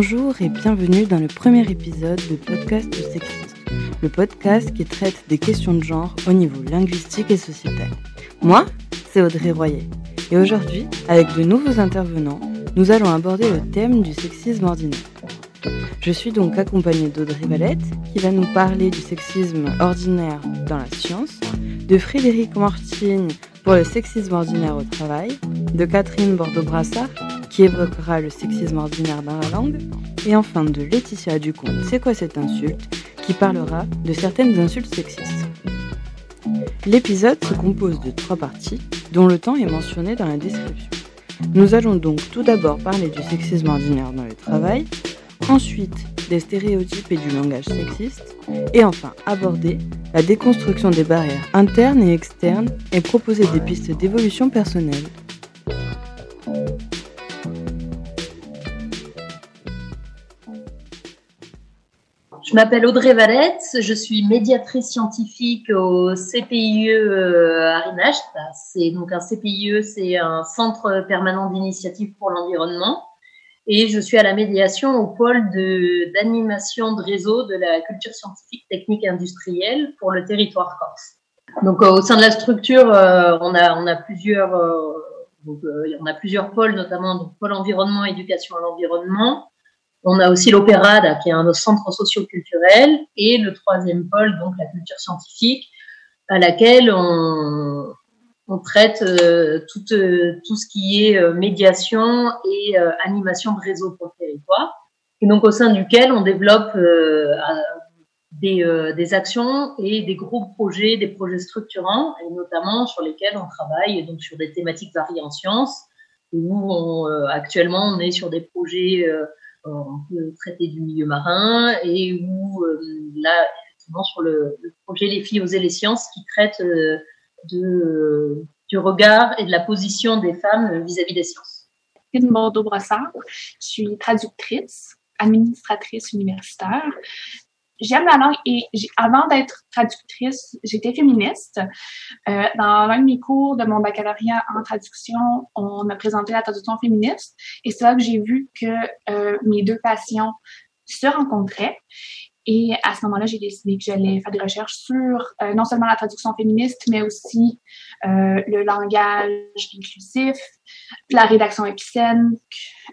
Bonjour et bienvenue dans le premier épisode de Podcast de Sexisme, le podcast qui traite des questions de genre au niveau linguistique et sociétal. Moi, c'est Audrey Royer. Et aujourd'hui, avec de nouveaux intervenants, nous allons aborder le thème du sexisme ordinaire. Je suis donc accompagnée d'Audrey Valette, qui va nous parler du sexisme ordinaire dans la science, de Frédéric Mortigne pour le sexisme ordinaire au travail, de Catherine Bordeaux-Brassard, qui évoquera le sexisme ordinaire dans la langue, et enfin de Laetitia Ducomte, C'est quoi cette insulte qui parlera de certaines insultes sexistes? L'épisode se compose de trois parties, dont le temps est mentionné dans la description. Nous allons donc tout d'abord parler du sexisme ordinaire dans le travail, ensuite des stéréotypes et du langage sexiste, et enfin aborder la déconstruction des barrières internes et externes et proposer des pistes d'évolution personnelle. Je m'appelle Audrey Valette, je suis médiatrice scientifique au CPIE euh, Arinage. C'est donc un CPIE, c'est un centre permanent d'initiative pour l'environnement. Et je suis à la médiation au pôle d'animation de, réseau de la culture scientifique, technique et industrielle pour le territoire corse. Donc euh, au sein de la structure, euh, on a on a plusieurs on a plusieurs pôles, notamment donc pôle environnement, éducation à l'environnement. On a aussi l'Opéra, qui est un centre socio-culturel, et le troisième pôle, donc la culture scientifique, à laquelle on, traite euh, tout, euh, tout ce qui est euh, médiation et animation de réseau pour le territoire, et donc au sein duquel on développe des, des, actions et des gros projets, des projets structurants, et notamment sur lesquels on travaille donc sur des thématiques variées en sciences, où on, actuellement on est sur des projets on peut traiter du milieu marin et où euh, là, effectivement, sur le, projet Les filles oser les sciences qui traite euh, de, du regard et de la position des femmes vis-à-vis des sciences. Bordeaux-Brossard, je suis traductrice, administratrice universitaire j'aime la langue et avant d'être traductrice, j'étais féministe. Euh, dans l'un de mes cours de mon baccalauréat en traduction, on a présenté la traduction féministe et c'est là que j'ai vu que euh, mes deux passions se rencontraient. Et à ce moment-là, j'ai décidé que j'allais faire des recherches sur euh, non seulement la traduction féministe, mais aussi euh, le langage inclusif, la rédaction épicène,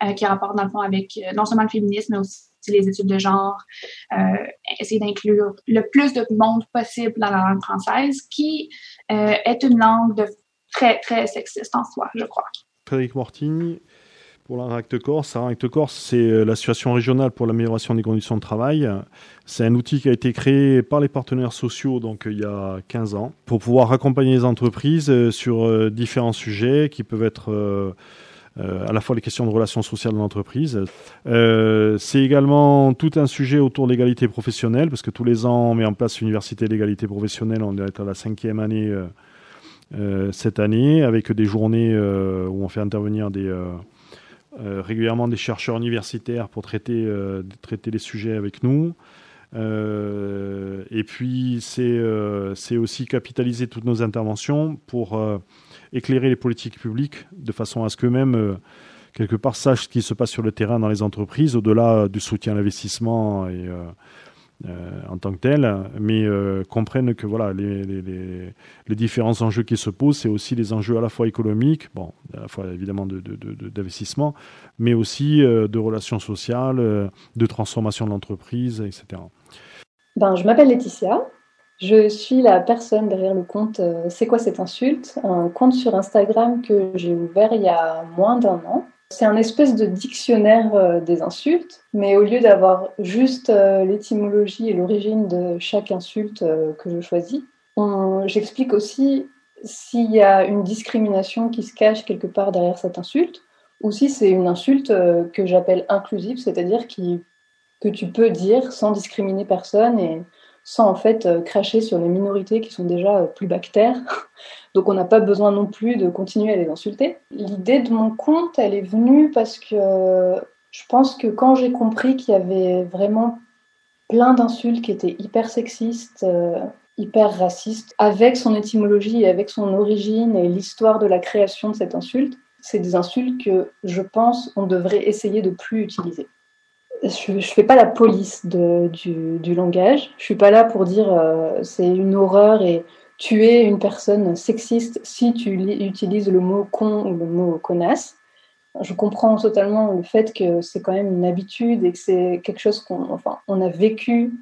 euh, qui rapporte dans le fond avec non seulement le féminisme, mais aussi les études de genre, euh, essayer d'inclure le plus de monde possible dans la langue française, qui euh, est une langue très, très sexiste en soi, je crois. Frédéric Mortigny, pour la Acte Corse. La Acte Corse, c'est euh, l'association régionale pour l'amélioration des conditions de travail. C'est un outil qui a été créé par les partenaires sociaux donc il y a 15 ans pour pouvoir accompagner les entreprises sur différents sujets qui peuvent être à la fois les questions de relations sociales dans l'entreprise. Euh, c'est également tout un sujet autour de l'égalité professionnelle, parce que tous les ans, on met en place l'université d'égalité professionnelle. On est à la cinquième année euh, cette année, avec des journées où on fait intervenir régulièrement des chercheurs universitaires pour traiter les sujets avec nous. et puis, c'est aussi capitaliser toutes nos interventions pour éclairer les politiques publiques de façon à ce qu'eux-mêmes, euh, quelque part, sachent ce qui se passe sur le terrain dans les entreprises, au-delà du soutien à l'investissement et, euh, euh, en tant que tel, mais comprennent que voilà, les, les, différents enjeux qui se posent, c'est aussi les enjeux à la fois économiques, bon, à la fois évidemment d'investissement, de, mais aussi de relations sociales, de transformation de l'entreprise, etc. Ben, je m'appelle Laetitia, je suis la personne derrière le compte euh, C'est quoi cette insulte? Un compte sur Instagram que j'ai ouvert il y a moins d'un an. C'est un espèce de dictionnaire euh, des insultes, mais au lieu d'avoir juste euh, l'étymologie et l'origine de chaque insulte que je choisis, j'explique aussi s'il y a une discrimination qui se cache quelque part derrière cette insulte, ou si c'est une insulte que j'appelle inclusive, c'est-à-dire que tu peux dire sans discriminer personne et sans en fait euh, cracher sur les minorités qui sont déjà euh, plus bactères. Donc on n'a pas besoin non plus de continuer à les insulter. L'idée de mon compte, elle est venue parce que je pense que quand j'ai compris qu'il y avait vraiment plein d'insultes qui étaient hyper sexistes, euh, hyper racistes, avec son étymologie et avec son origine et l'histoire de la création de cette insulte, c'est des insultes que je pense on devrait essayer de plus utiliser. Je ne fais pas la police du, langage. Je suis pas là pour dire euh, c'est une horreur et tuer une personne sexiste si tu utilises le mot con ou le mot connasse. Je comprends totalement le fait que c'est quand même une habitude et que c'est quelque chose qu'on enfin, on a vécu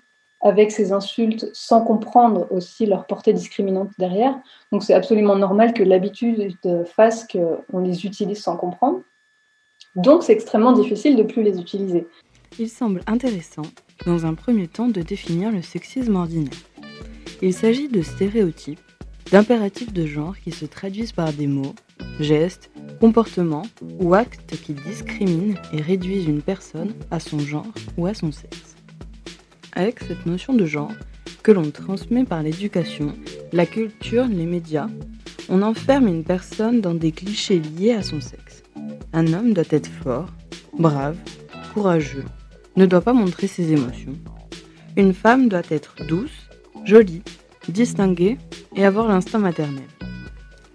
avec ces insultes sans comprendre aussi leur portée discriminante derrière. Donc c'est absolument normal que l'habitude fasse qu'on les utilise sans comprendre. Donc c'est extrêmement difficile de plus les utiliser. Il semble intéressant, dans un premier temps, de définir le sexisme ordinaire. Il s'agit de stéréotypes, d'impératifs de genre qui se traduisent par des mots, gestes, comportements ou actes qui discriminent et réduisent une personne à son genre ou à son sexe avec cette notion de genre que l'on transmet par l'éducation, la culture, les médias, on enferme une personne dans des clichés liés à son sexe. Un homme doit être fort, brave, courageux, ne doit pas montrer ses émotions. Une femme doit être douce, jolie, distinguée et avoir l'instinct maternel.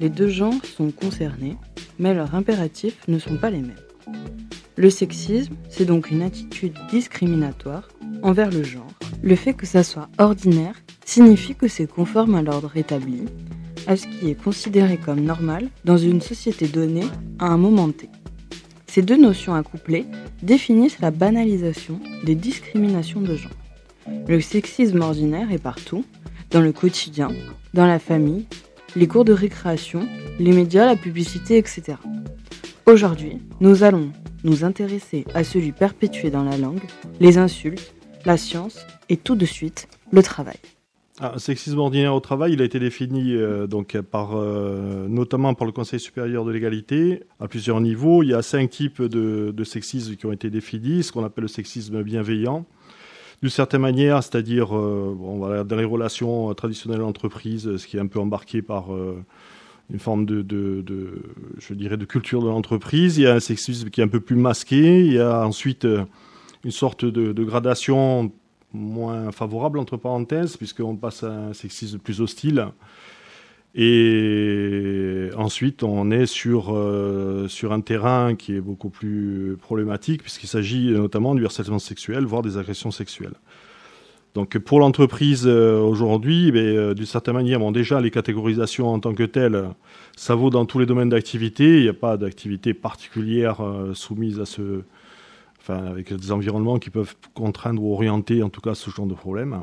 Les deux genres sont concernés, mais leurs impératifs ne sont pas les mêmes. Le sexisme, c'est donc une attitude discriminatoire envers le genre. Le fait que ça soit ordinaire signifie que c'est conforme à l'ordre établi, à ce qui est considéré comme normal dans une société donnée à un moment T. Ces deux notions accouplées définissent la banalisation des discriminations de genre. Le sexisme ordinaire est partout, dans le quotidien, dans la famille, les cours de récréation, les médias, la publicité, etc. Aujourd'hui, nous allons nous intéresser à celui perpétué dans la langue, les insultes, la science et tout de suite le travail. Ah, sexisme ordinaire au travail, il a été défini euh, donc par, euh, notamment par le Conseil supérieur de l'égalité à plusieurs niveaux. Il y a cinq types de, sexisme qui ont été définis, ce qu'on appelle le sexisme bienveillant. D'une certaine manière, c'est-à-dire euh, bon, dans les relations traditionnelles d'entreprise, ce qui est un peu embarqué par une forme de, de, je dirais, de culture de l'entreprise. Il y a un sexisme qui est un peu plus masqué. Il y a ensuite une sorte de, gradation moins favorable, entre parenthèses, puisqu'on passe à un sexisme plus hostile. Et ensuite, on est sur, euh, sur un terrain qui est beaucoup plus problématique, puisqu'il s'agit notamment du harcèlement sexuel, voire des agressions sexuelles. Donc pour l'entreprise euh, aujourd'hui, eh euh, d'une certaine manière, déjà les catégorisations en tant que telles, ça vaut dans tous les domaines d'activité. Il n'y a pas d'activité particulière soumise à ce, avec des environnements qui peuvent contraindre ou orienter en tout cas ce genre de problème.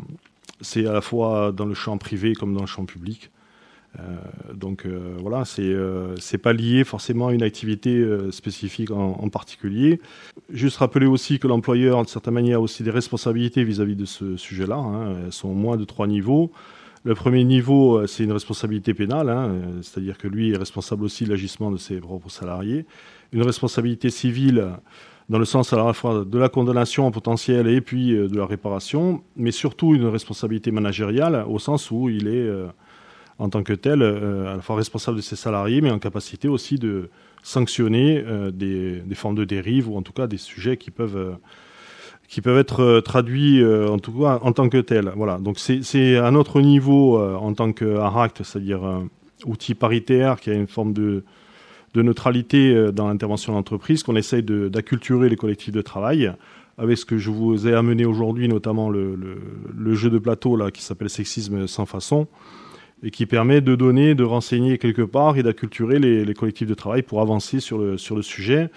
C'est à la fois dans le champ privé comme dans le champ public. Euh, donc euh, voilà, c'est euh, pas lié forcément à une activité spécifique en, particulier. Juste rappeler aussi que l'employeur, de certaine manière, a aussi des responsabilités vis-à-vis de ce sujet-là. Hein. Elles sont moins de trois niveaux. Le premier niveau, c'est une responsabilité pénale, hein. c'est-à-dire que lui est responsable aussi de l'agissement de ses propres salariés. Une responsabilité civile, dans le sens à la fois de la condamnation potentielle et puis euh, de la réparation, mais surtout une responsabilité managériale au sens où il est euh, en tant que tel euh, à la fois responsable de ses salariés, mais en capacité aussi de sanctionner des, formes de dérive ou en tout cas des sujets qui peuvent qui peuvent être traduits en tout cas en tant que tel. Voilà. Donc c'est un autre niveau en tant qu'ARACT, c'est-à-dire outil paritaire qui a une forme de de neutralité euh, dans l'intervention de l'entreprise, qu'on essaye d'acculturer les collectifs de travail avec ce que je vous ai amené aujourd'hui, notamment le, jeu de plateau là, qui s'appelle Sexisme sans façon, et qui permet de donner, de renseigner quelque part et d'acculturer les, collectifs de travail pour avancer sur le, sur le sujet.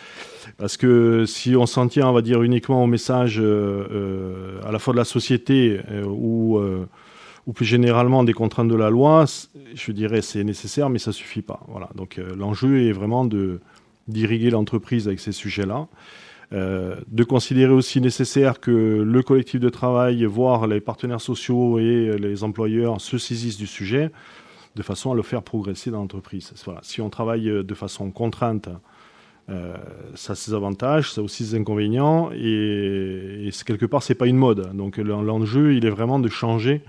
Parce que si on s'en tient, on va dire, uniquement au message euh, euh, à la fois de la société ou ou plus généralement des contraintes de la loi, je dirais c'est nécessaire, mais ça suffit pas. Voilà. Donc euh, l'enjeu est vraiment d'irriguer l'entreprise avec ces sujets-là, euh, de considérer aussi nécessaire que le collectif de travail, voire les partenaires sociaux et les employeurs se saisissent du sujet, de façon à le faire progresser dans l'entreprise. Si on travaille de façon contrainte, euh, ça a ses avantages, ça a aussi ses inconvénients, et, et quelque part c'est pas une mode. Donc l'enjeu, il est vraiment de changer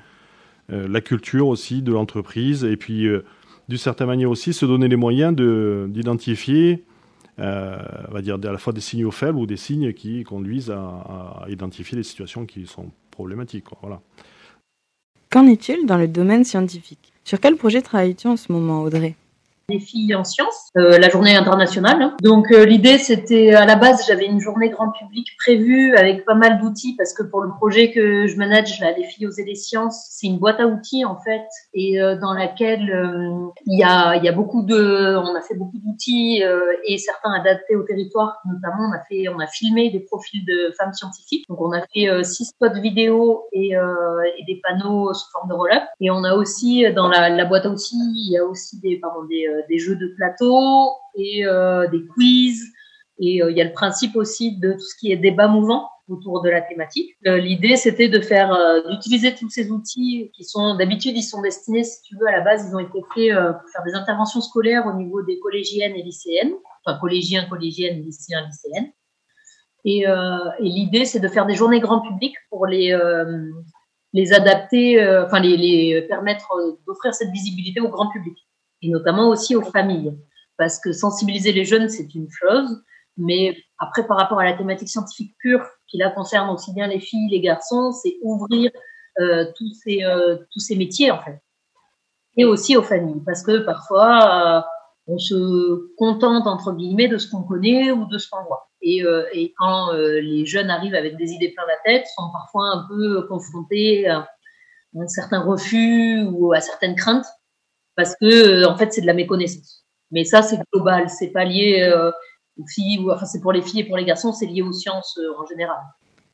la culture aussi de l'entreprise, et puis euh, d'une certaine manière aussi se donner les moyens d'identifier, euh, on va dire à la fois des signaux faibles ou des signes qui conduisent à, identifier les situations qui sont problématiques. Voilà. Qu'en est-il dans le domaine scientifique? Sur quel projet travailles-tu en ce moment, Audrey? Des filles en sciences, euh, la journée internationale. Hein. Donc euh, l'idée c'était à la base j'avais une journée grand public prévue avec pas mal d'outils parce que pour le projet que je manage là, les filles et les sciences, c'est une boîte à outils en fait et euh, dans laquelle il y a il y a beaucoup de on a fait beaucoup d'outils et certains adaptés au territoire notamment on a fait on a filmé des profils de femmes scientifiques donc on a fait six spots vidéo et, et des panneaux sous forme de roll-up et on a aussi dans la, la boîte à outils il y a aussi des pardon des euh, des jeux de plateau et euh, des quiz. Et euh, il y a le principe aussi de tout ce qui est débat mouvant autour de la thématique. L'idée, c'était de faire, d'utiliser tous ces outils qui sont d'habitude, ils sont destinés, si tu veux, à la base, ils ont été faits pour faire des interventions scolaires au niveau des collégiennes et lycéennes, enfin collégiens, collégiennes, lycéens, lycéennes. Et, l'idée, c'est de faire des journées grand public pour les les adapter, enfin les permettre d'offrir cette visibilité au grand public et notamment aussi aux familles. Parce que sensibiliser les jeunes, c'est une chose, mais après, par rapport à la thématique scientifique pure, qui là concerne aussi bien les filles, les garçons, c'est ouvrir euh, tous, ces, euh, tous ces métiers, en fait. Et aussi aux familles, parce que parfois, euh, on se contente, entre guillemets, de ce qu'on connaît ou de ce qu'on voit. Et, euh, et quand euh, les jeunes arrivent avec des idées plein la tête, sont parfois un peu confrontés à un certain refus ou à certaines craintes parce que en fait c'est de la méconnaissance. Mais ça c'est global, c'est pas lié euh, aux filles ou enfin c'est pour les filles et pour les garçons, c'est lié aux sciences euh, en général.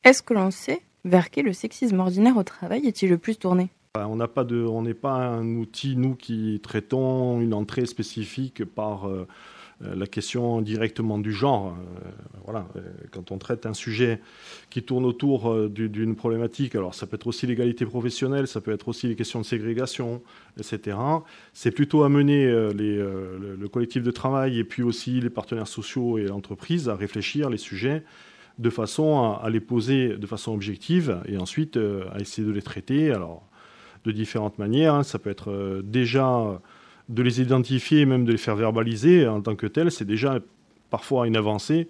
Est-ce que l'on sait vers qui le sexisme ordinaire au travail est-il le plus tourné? On n'a pas de, on n'est pas un outil nous qui traitons une entrée spécifique par euh, euh, la question directement du genre. Euh, voilà, euh, quand on traite un sujet qui tourne autour d'une problématique, alors ça peut être aussi l'égalité professionnelle, ça peut être aussi les questions de ségrégation, etc. C'est plutôt amener les, le, collectif de travail et puis aussi les partenaires sociaux et l'entreprise à réfléchir les sujets de façon à, les poser de façon objective et ensuite à essayer de les traiter. Alors, de différentes manières. Hein. Ça peut être déjà de les identifier et même de les faire verbaliser en tant que tels, c'est déjà parfois une avancée.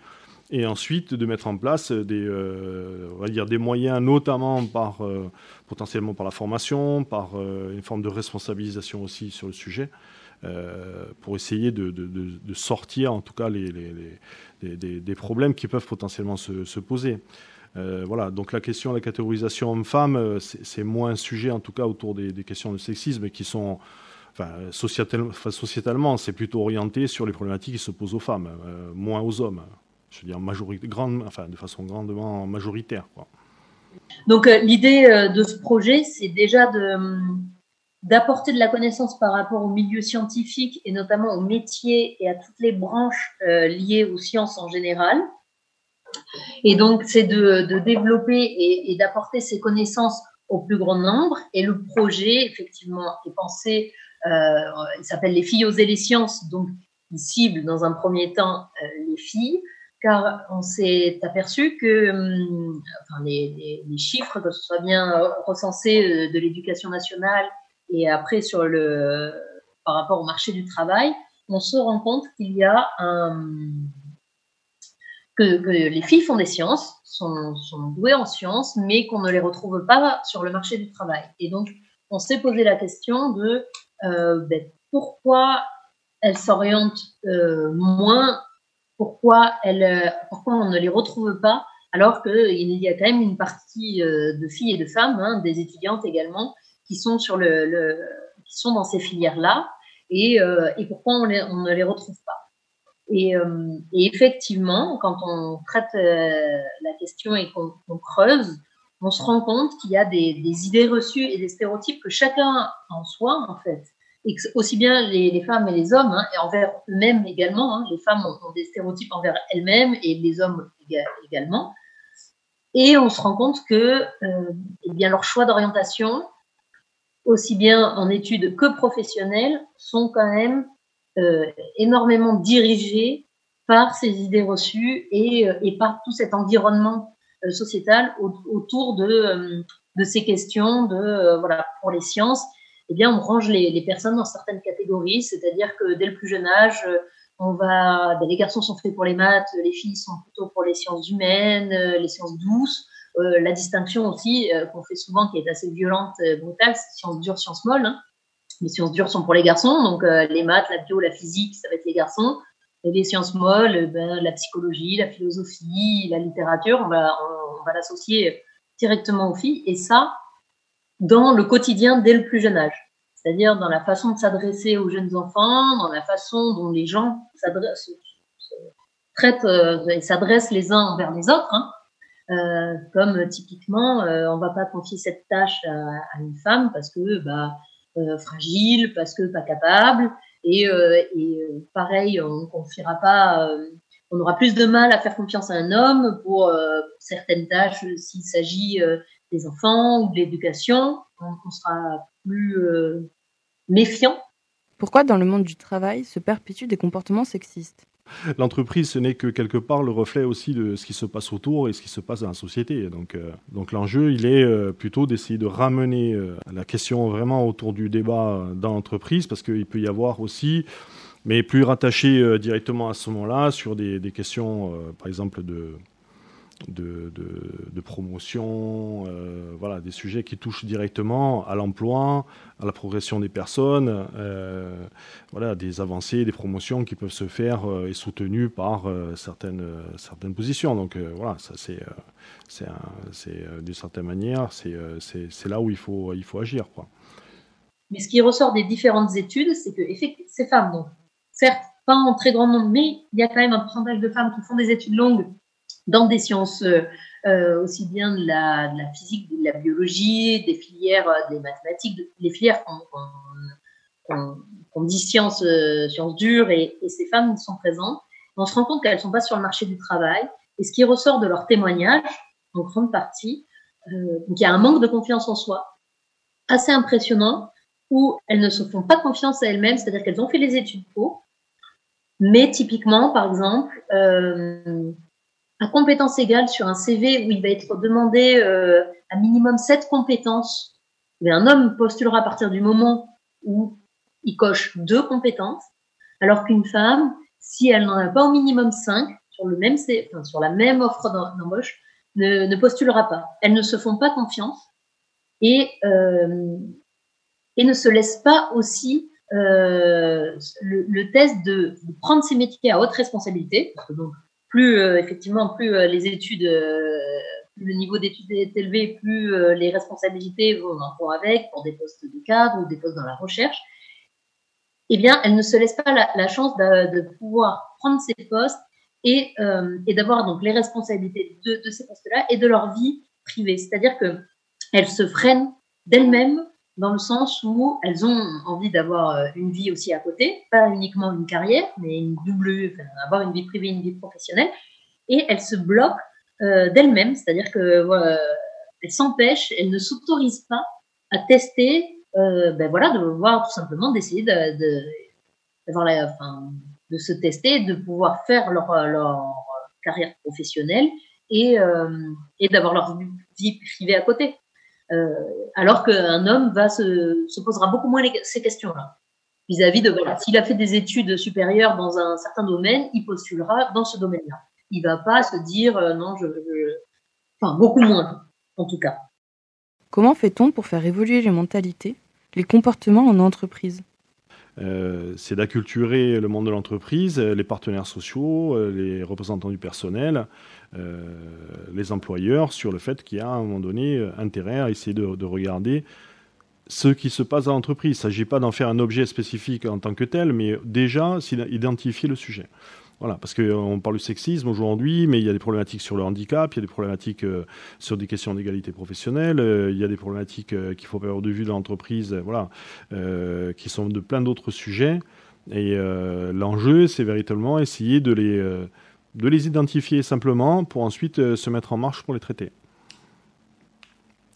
Et ensuite, de mettre en place des, euh, on va dire des moyens, notamment par, euh, potentiellement par la formation, par euh, une forme de responsabilisation aussi sur le sujet, pour essayer de, sortir en tout cas les, des problèmes qui peuvent potentiellement se, poser. voilà, donc la question de la catégorisation homme-femme, c'est moins un sujet en tout cas autour des, questions de sexisme qui sont sociétalement, c'est plutôt orienté sur les problématiques qui se posent aux femmes, euh, moins aux hommes. Je veux dire, majorité, grande, enfin, de façon grandement majoritaire. Donc, euh, l'idée euh, de ce projet, c'est déjà de, d'apporter de la connaissance par rapport au milieu scientifique et notamment aux métiers et à toutes les branches liées aux sciences en général. Et donc, c'est de, de développer et, et d'apporter ces connaissances au plus grand nombre. Et le projet, effectivement, est pensé il s'appelle Les filles oser les sciences, donc il cible dans un premier temps euh, les filles, car on s'est aperçu que hum, enfin, les, chiffres, que ce soit bien euh, de l'éducation nationale et après sur le, par rapport au marché du travail, on se rend compte qu'il y a un, que, les filles font des sciences, sont, douées en sciences, mais qu'on ne les retrouve pas sur le marché du travail. Et donc, on s'est posé la question de euh, ben, pourquoi elles s'orientent euh, moins, pourquoi, elles, euh, pourquoi on ne les retrouve pas, alors qu'il y a quand même une partie de filles et de femmes, hein, des étudiantes également, qui sont, sur le, le qui sont dans ces filières-là, et, et pourquoi on, les, on, ne les retrouve pas? Et, et effectivement, quand on traite la question et qu'on creuse, on se rend compte qu'il y a des, idées reçues et des stéréotypes que chacun en soi, en fait, et aussi bien les, femmes et les hommes, hein, et envers eux-mêmes également, hein, les femmes ont, des stéréotypes envers elles-mêmes et les hommes également. Et on se rend compte que euh, eh bien, leurs choix d'orientation, aussi bien en études que professionnelles, sont quand même euh, énormément dirigés par ces idées reçues et, euh, et par tout cet environnement euh, sociétale autour de, euh, de ces questions de euh, voilà pour les sciences eh bien on range les, les personnes dans certaines catégories c'est-à-dire que dès le plus jeune âge on va ben, les garçons sont faits pour les maths les filles sont plutôt pour les sciences humaines les sciences douces la distinction aussi qu'on fait souvent qui est assez violente brutale c'est sciences dures sciences molles hein. les sciences dures sont pour les garçons, donc les maths, la bio, la physique, ça va être les garçons. Les sciences molles, ben, la psychologie, la philosophie, la littérature, on va, on va l'associer directement aux filles. Et ça, dans le quotidien dès le plus jeune âge. C'est-à-dire dans la façon de s'adresser aux jeunes enfants, dans la façon dont les gens s'adressent, traitent euh, et s'adressent les uns envers les autres. Hein. Euh, comme typiquement, euh, on va pas confier cette tâche à, une femme parce que bah, euh, fragile, parce que pas capable, et, euh, et pareil, on confiera pas, on aura plus de mal à faire confiance à un homme pour certaines tâches s'il s'agit des enfants ou de l'éducation, on, sera plus euh, méfiant. Pourquoi dans le monde du travail se perpétuent des comportements sexistes? L'entreprise, ce n'est que quelque part le reflet aussi de ce qui se passe autour et ce qui se passe dans la société. Donc, euh, l'enjeu, il est euh, plutôt d'essayer de ramener la question vraiment autour du débat dans l'entreprise, parce qu'il peut y avoir aussi, mais plus rattaché directement à ce moment-là, sur des questions, par exemple, de, de, promotion, euh, voilà, des sujets qui touchent directement à l'emploi, à la progression des personnes, euh, voilà, des avancées, des promotions qui peuvent se faire euh, et soutenues par certaines, certaines positions. Donc voilà, ça c'est, c'est, d'une certaine manière, c'est, c'est, là où il faut, il faut agir. Mais ce qui ressort des différentes études, c'est que ces femmes, certes, pas en très grand nombre, mais il y a quand même un pourcentage de femmes qui font des études longues dans des sciences euh, euh, aussi bien de la, de la, physique, de la biologie, des filières, euh, des mathématiques, les filières qu'on dit sciences, sciences dures, et, et, ces femmes sont présentes. On se rend compte qu'elles sont pas sur le marché du travail. Et ce qui ressort de leur témoignage, en grande partie, euh, donc il y a un manque de confiance en soi assez impressionnant, où elles ne se font pas confiance à elles-mêmes, c'est-à-dire qu'elles ont fait les études pour, mais typiquement, par exemple, euh, à compétences égales sur un CV où il va être demandé euh, un minimum sept compétences, mais un homme postulera à partir du moment où il coche deux compétences, alors qu'une femme, si elle n'en a pas au minimum cinq sur le même enfin, sur la même offre d'embauche, ne, postulera pas. Elles ne se font pas confiance et euh, et ne se laissent pas aussi euh, le, le, test de, prendre ces métiers à haute responsabilité, parce que donc plus euh, effectivement, plus euh, les études, euh, plus le niveau d'études est élevé, plus les responsabilités vont, vont avec pour des postes de cadre ou des postes dans la recherche. Eh bien, elle ne se laisse pas la, chance de, de, pouvoir prendre ces postes et, et d'avoir donc les responsabilités de, de ces postes-là et de leur vie privée. C'est-à-dire que elles se freinent d'elles-mêmes dans le sens où elles ont envie d'avoir euh, une vie aussi à côté, pas uniquement une carrière, mais une double, enfin, avoir une vie privée, une vie professionnelle, et elles se bloquent euh, d'elles-mêmes, c'est-à-dire que voilà, elles s'empêchent, elles ne s'autorisent pas à tester, euh, ben voilà, de voir tout simplement d'essayer de, de, la, enfin, de se tester, de pouvoir faire leur, leur carrière professionnelle et, euh, et d'avoir leur vie privée à côté. Euh, alors qu'un homme va se, se, posera beaucoup moins ces questions-là vis-à-vis de s'il a fait des études supérieures dans un certain domaine, il postulera dans ce domaine-là. Il va pas se dire euh, non, je, je, enfin beaucoup moins en tout cas. Comment fait-on pour faire évoluer les mentalités, les comportements en entreprise? Euh, c'est d'acculturer le monde de l'entreprise, les partenaires sociaux, euh, les représentants du personnel, euh, les employeurs sur le fait qu'il y a à un moment donné intérêt à essayer de, de regarder ce qui se passe dans l'entreprise. Il ne s'agit pas d'en faire un objet spécifique en tant que tel, mais déjà identifier le sujet. Voilà, parce qu'on parle du sexisme aujourd'hui, mais il y a des problématiques sur le handicap, il y a des problématiques euh, sur des questions d'égalité professionnelle, euh, il y a des problématiques euh, qu'il faut perdre de vue dans l'entreprise, voilà, qui sont de plein d'autres sujets. Et l'enjeu, c'est véritablement essayer de les, de les identifier simplement pour ensuite se mettre en marche pour les traiter.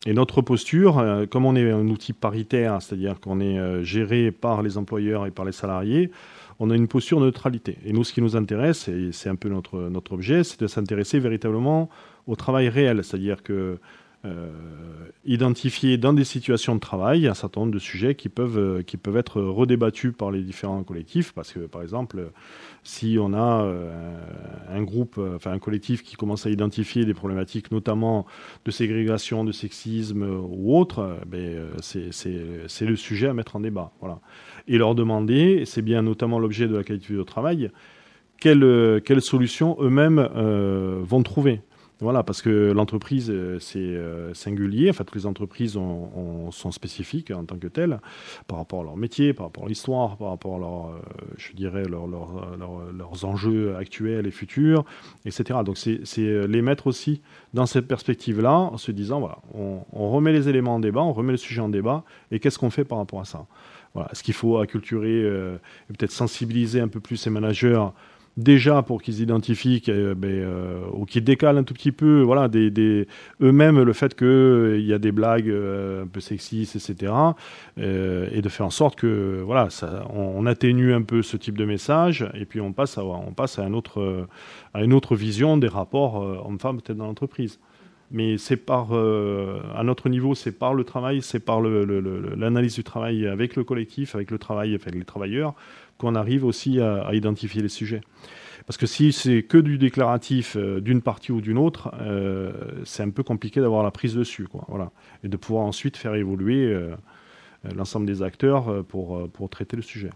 Et notre posture, comme on est un outil paritaire, c'est-à-dire qu'on est géré par les employeurs et par les salariés, on a une posture neutralité. Et nous, ce qui nous intéresse, et c'est un peu notre, objet, c'est de s'intéresser véritablement au travail réel. C'est-à-dire que identifier dans des situations de travail un certain nombre de sujets qui peuvent, qui peuvent être redébattus par les différents collectifs. Parce que, par exemple, si on a un groupe, enfin un collectif qui commence à identifier des problématiques, notamment de ségrégation, de sexisme ou autre, ben, c'est le sujet à mettre en débat. Voilà. Et leur demander, c'est bien notamment l'objet de la qualité de travail, quelles, quelles solutions eux-mêmes vont trouver. Voilà, parce que l'entreprise, euh, c'est euh, singulier. En fait, les entreprises sont spécifiques en tant que telles, par rapport à leur métier, par rapport à l'histoire, par rapport à leur, euh, je dirais, leurs enjeux actuels et futurs, etc. Donc, c'est les mettre aussi dans cette perspective-là, en se disant, voilà, on, remet les éléments en débat, on remet le sujet en débat, et qu'est-ce qu'on fait par rapport à ça? Voilà. Est-ce qu'il faut acculturer et peut-être sensibiliser un peu plus ces managers déjà pour qu'ils identifient ben, euh, ou qu'ils décalent un tout petit peu voilà, eux-mêmes le fait qu'il euh, y a des blagues euh, un peu sexistes, etc. et de faire en sorte que voilà, on, atténue un peu ce type de message et puis on passe à, on passe à, un autre, à une autre vision des rapports hommes-femmes peut-être dans l'entreprise mais c'est par, à notre niveau, c'est par le travail, c'est par l'analyse du travail avec le collectif, avec le travail, avec les travailleurs, qu'on arrive aussi à, identifier les sujets. Parce que si c'est que du déclaratif euh, d'une partie ou d'une autre, euh, c'est un peu compliqué d'avoir la prise dessus. Quoi, voilà. Et de pouvoir ensuite faire évoluer euh, l'ensemble des acteurs pour, pour traiter le sujet.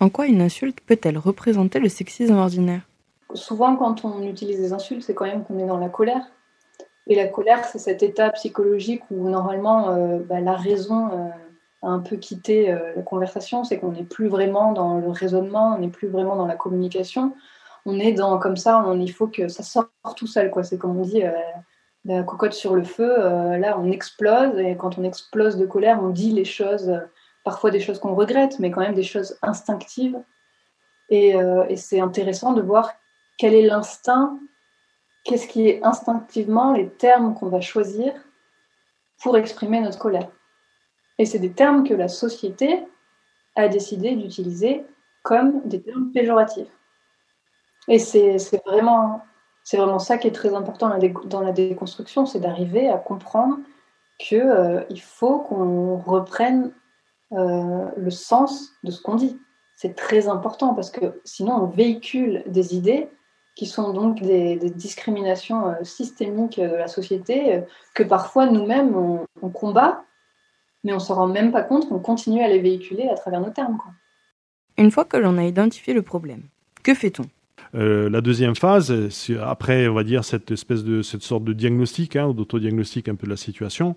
En quoi une insulte peut-elle représenter le sexisme ordinaire? Souvent, quand on utilise des insultes, c'est quand même qu'on est dans la colère. Et la colère, c'est cet état psychologique où normalement bah, la raison un peu quitté euh, la conversation, c'est qu'on n'est plus vraiment dans le raisonnement, on n'est plus vraiment dans la communication. On est dans comme ça, on, il faut que ça sorte tout seul, quoi. C'est comme on dit, euh, la cocotte sur le feu. Euh, là, on explose et quand on explose de colère, on dit les choses, parfois des choses qu'on regrette, mais quand même des choses instinctives. Et c'est intéressant de voir quel est l'instinct, qu'est-ce qui est instinctivement les termes qu'on va choisir pour exprimer notre colère. Et c'est des termes que la société a décidé d'utiliser comme des termes péjoratifs. Et c'est vraiment, vraiment ça qui est très important dans la déconstruction, c'est d'arriver à comprendre qu'il euh, faut qu'on reprenne euh, le sens de ce qu'on dit. C'est très important parce que sinon on véhicule des idées qui sont donc des, discriminations euh, systémiques de la société que parfois nous-mêmes on, combat mais on se rend même pas compte qu'on continue à les véhiculer à travers nos termes. Une fois que l'on a identifié le problème, que fait-on? Euh, la deuxième phase, après, on va dire cette espèce de cette sorte de diagnostic hein, ou d'autodiagnostic un peu de la situation,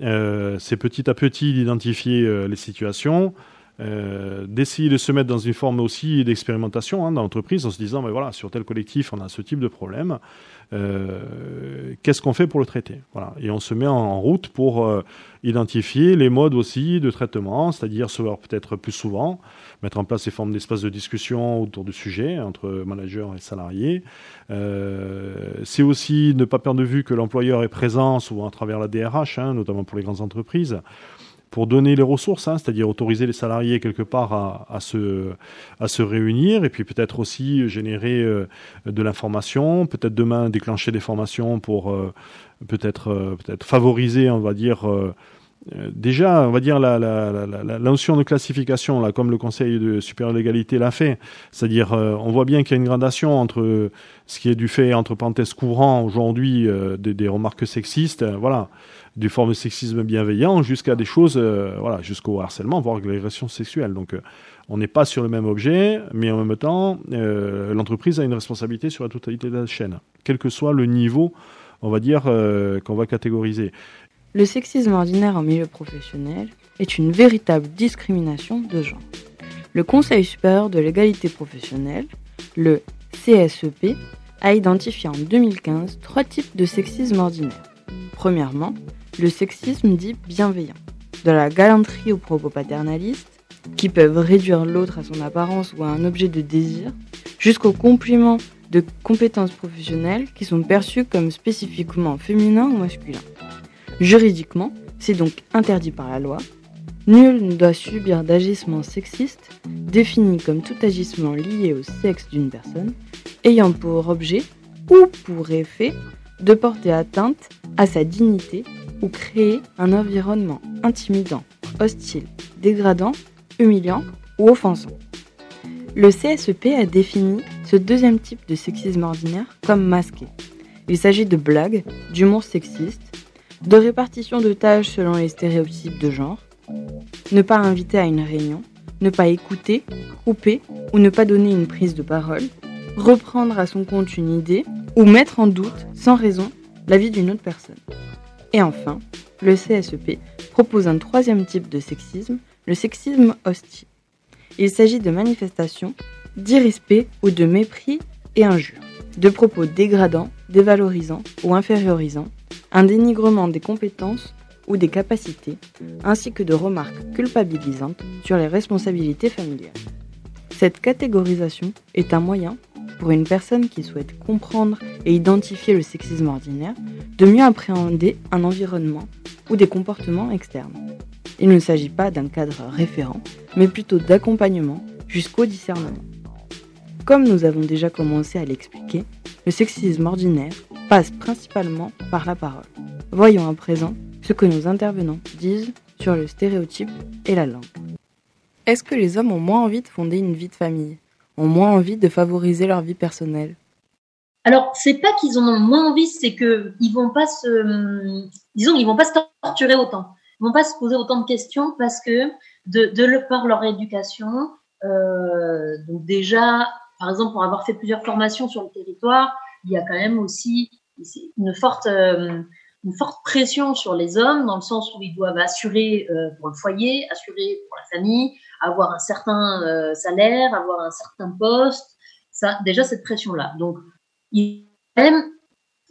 euh, c'est petit à petit d'identifier euh, les situations, euh, d'essayer de se mettre dans une forme aussi d'expérimentation hein, dans l'entreprise en se disant, mais voilà, sur tel collectif, on a ce type de problème. Euh, qu'est-ce qu'on fait pour le traiter? Voilà. Et on se met en, route pour euh, identifier les modes aussi de traitement, c'est-à-dire se voir peut-être plus souvent, mettre en place des formes d'espace de discussion autour du sujet entre managers et salariés. C'est aussi ne pas perdre de vue que l'employeur est présent, souvent à travers la DRH, hein, notamment pour les grandes entreprises pour donner les ressources, hein, c'est-à-dire autoriser les salariés quelque part à, se, réunir et puis peut-être aussi générer euh, de l'information, peut-être demain déclencher des formations pour euh, peut-être euh, peut-être favoriser, on va dire, déjà, on va dire la, notion de classification, là, comme le Conseil de supérieur d'égalité l'a fait, c'est-à-dire on voit bien qu'il y a une gradation entre ce qui est du fait entre parenthèses courant aujourd'hui des, remarques sexistes, voilà du forme de sexisme bienveillant jusqu'à des choses, euh, voilà, jusqu'au harcèlement, voire l'agression sexuelle. Donc, euh, on n'est pas sur le même objet, mais en même temps, euh, l'entreprise a une responsabilité sur la totalité de la chaîne, quel que soit le niveau, on va dire, qu'on va catégoriser. Le sexisme ordinaire en milieu professionnel est une véritable discrimination de genre. Le Conseil supérieur de l'égalité professionnelle, le CSEP, a identifié en 2015 trois types de sexisme ordinaire. Premièrement, le sexisme dit bienveillant. De la galanterie aux propos paternalistes, qui peuvent réduire l'autre à son apparence ou à un objet de désir, jusqu'aux compliments de compétences professionnelles qui sont perçus comme spécifiquement féminins ou masculins. Juridiquement, c'est donc interdit par la loi. Nul ne doit subir d'agissement sexiste, défini comme tout agissement lié au sexe d'une personne, ayant pour objet ou pour effet de porter atteinte à sa dignité ou créer un environnement intimidant, hostile, dégradant, humiliant ou offensant. Le CSEP a défini ce deuxième type de sexisme ordinaire comme masqué. Il s'agit de blagues, d'humour sexiste, de répartition de tâches selon les stéréotypes de genre, ne pas inviter à une réunion, ne pas écouter, couper ou ne pas donner une prise de parole, reprendre à son compte une idée ou mettre en doute, sans raison, la vie d'une autre personne. Et enfin, le CSEP propose un troisième type de sexisme, le sexisme hostile. Il s'agit de manifestations d'irrespect ou de mépris et injures, de propos dégradants, dévalorisants ou infériorisants, un dénigrement des compétences ou des capacités, ainsi que de remarques culpabilisantes sur les responsabilités familiales. Cette catégorisation est un moyen pour une personne qui souhaite comprendre et identifier le sexisme ordinaire de mieux appréhender un environnement ou des comportements externes. Il ne s'agit pas d'un cadre référent, mais plutôt d'accompagnement jusqu'au discernement. Comme nous avons déjà commencé à l'expliquer, le sexisme ordinaire passe principalement par la parole. Voyons à présent ce que nos intervenants disent sur le stéréotype et la langue. Est-ce que les hommes ont moins envie de fonder une vie de famille? Ont moins envie de favoriser leur vie personnelle Alors, c'est pas qu'ils en ont moins envie, c'est que ils vont pas se, disons, ils vont pas se torturer autant. Ils vont pas se poser autant de questions parce que de, par leur éducation, euh, donc déjà, par exemple, pour avoir fait plusieurs formations sur le territoire, il y a quand même aussi une forte euh, une forte pression sur les hommes dans le sens où ils doivent assurer euh, pour le foyer, assurer pour la famille, avoir un certain euh, salaire, avoir un certain poste. Ça, déjà cette pression-là. Donc, ils aiment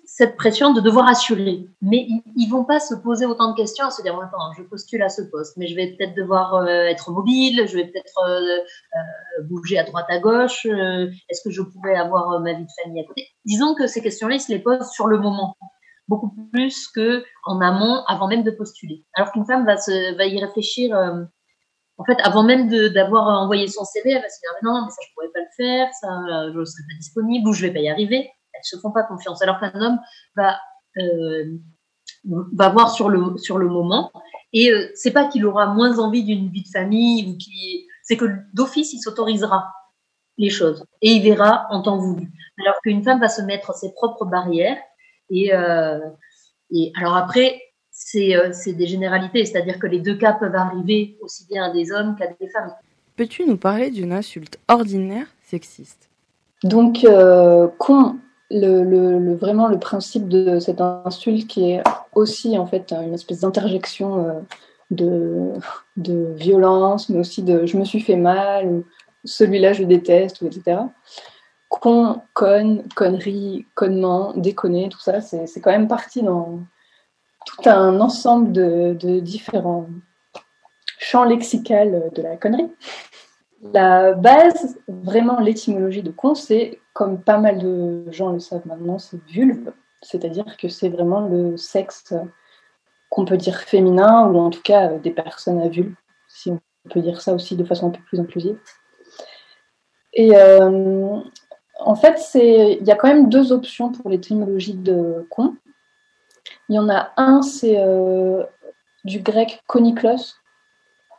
cette pression de devoir assurer, mais ils, ils vont pas se poser autant de questions à se dire attends, je postule à ce poste, mais je vais peut-être devoir euh, être mobile, je vais peut-être bouger à droite à gauche. Est-ce que je pourrais avoir ma vie de famille à côté? Disons que ces questions-là, ils se les posent sur le moment beaucoup plus que en amont, avant même de postuler. Alors qu'une femme va, se, va y réfléchir, euh, en fait, avant même d'avoir envoyé son CV, elle va se dire non, mais ça je pourrais pas le faire, ça je ne serai pas disponible ou je vais pas y arriver. Elles se font pas confiance. Alors qu'un homme va euh, va voir sur le sur le moment et euh, c'est pas qu'il aura moins envie d'une vie de famille ou qui c'est que d'office il s'autorisera les choses et il verra en temps voulu. Alors qu'une femme va se mettre ses propres barrières et, euh, et alors après, euh, c'est des généralités, c'est-à-dire que les deux cas peuvent arriver aussi bien à des hommes qu'à des femmes. Peux-tu nous parler d'une insulte ordinaire sexiste? Donc, euh, con, le, le, vraiment le principe de cette insulte qui est aussi en fait une espèce d'interjection euh, de, de violence, mais aussi de je me suis fait mal, celui-là je déteste, etc con, conne, connerie, connement, déconner, tout ça, c'est quand même parti dans tout un ensemble de, de différents champs lexicales de la connerie. La base, vraiment l'étymologie de con, c'est, comme pas mal de gens le savent maintenant, c'est vulve, c'est-à-dire que c'est vraiment le sexe qu'on peut dire féminin, ou en tout cas des personnes à vulve, si on peut dire ça aussi de façon un peu plus inclusive. Et euh, en fait, il y a quand même deux options pour l'étymologie de con. Il y en a un, c'est euh, du grec koniklos,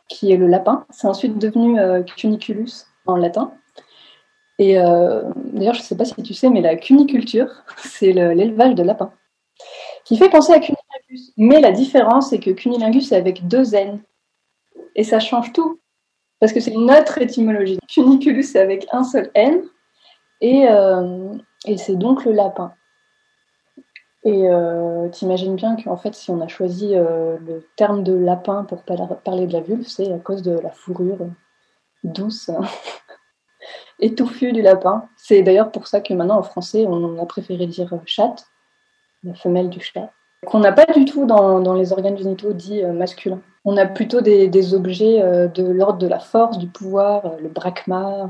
qui est le lapin. C'est ensuite devenu euh, cuniculus en latin. Et euh, d'ailleurs, je ne sais pas si tu sais, mais la cuniculture, c'est l'élevage de lapins, qui fait penser à cunilingus. Mais la différence, c'est que cunilingus, c'est avec deux N. Et ça change tout, parce que c'est une autre étymologie. Cuniculus, c'est avec un seul N, euh, et, c'est donc le lapin. Et euh, t'imagines bien qu'en fait, si on a choisi euh, le terme de lapin pour parler de la vulve, c'est à cause de la fourrure douce et touffue du lapin. C'est d'ailleurs pour ça que maintenant en français, on a préféré dire chatte, la femelle du chat, qu'on n'a pas du tout dans, les organes génitaux dits masculins. On a plutôt des, des objets de l'ordre de la force, du pouvoir, le braquemar,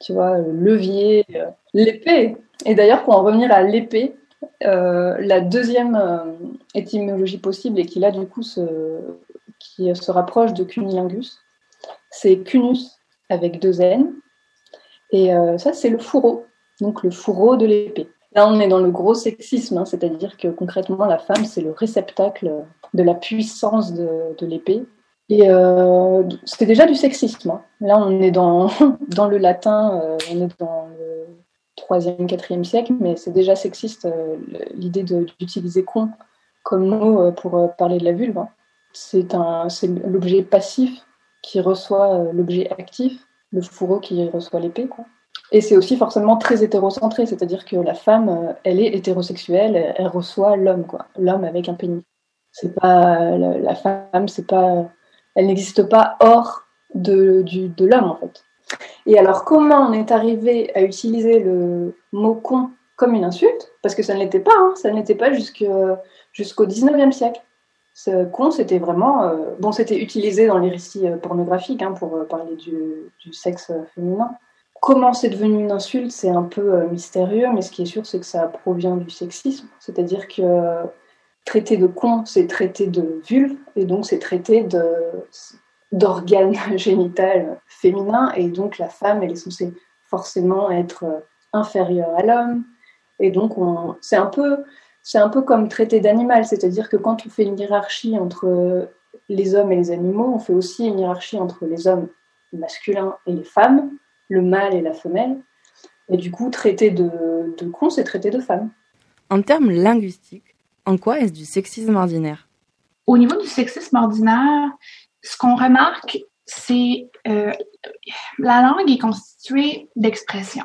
tu vois, le levier, euh, l'épée. Et d'ailleurs, pour en revenir à l'épée, euh, la deuxième euh, étymologie possible et qui là du coup se, qui se rapproche de cunilingus, c'est cunus avec deux N. Et ça, c'est le fourreau, donc le fourreau de l'épée. Là, on est dans le gros sexisme, hein, c'est-à-dire que concrètement, la femme, c'est le réceptacle de la puissance de, l'épée. Et euh, c'était déjà du sexisme. Hein. Là, on est dans, dans le latin, euh, on est dans le 3e, 4e siècle, mais c'est déjà sexiste euh, l'idée d'utiliser con comme mot pour parler de la vulve. Hein. C'est l'objet passif qui reçoit l'objet actif, le fourreau qui reçoit l'épée. Et c'est aussi forcément très hétérocentré, c'est-à-dire que la femme, euh, elle est hétérosexuelle, elle reçoit l'homme, l'homme avec un pénis. C'est pas la, femme, c'est pas, elle n'existe pas hors de, du, l'homme en fait. Et alors comment on est arrivé à utiliser le mot con comme une insulte? Parce que ça ne l'était pas, hein, ça ne l'était pas jusqu'au 19e siècle. Ce con, c'était vraiment. Euh, bon, c'était utilisé dans les récits euh, pornographiques hein, pour parler du, du, sexe féminin. Comment c'est devenu une insulte, c'est un peu euh, mystérieux, mais ce qui est sûr, c'est que ça provient du sexisme. C'est-à-dire que euh, traiter de con, c'est traiter de vulve, et donc c'est traiter d'organes génital féminin, et donc la femme, elle est censée forcément être euh, inférieure à l'homme. Et donc, c'est un peu, c'est un peu comme traiter d'animal, c'est-à-dire que quand on fait une hiérarchie entre les hommes et les animaux, on fait aussi une hiérarchie entre les hommes masculins et les femmes le mâle et la femelle. Et du coup, traiter de, de con, c'est traiter de femme. En termes linguistiques, en quoi est-ce du sexisme ordinaire? Au niveau du sexisme ordinaire, ce qu'on remarque, c'est euh, la langue est constituée d'expressions.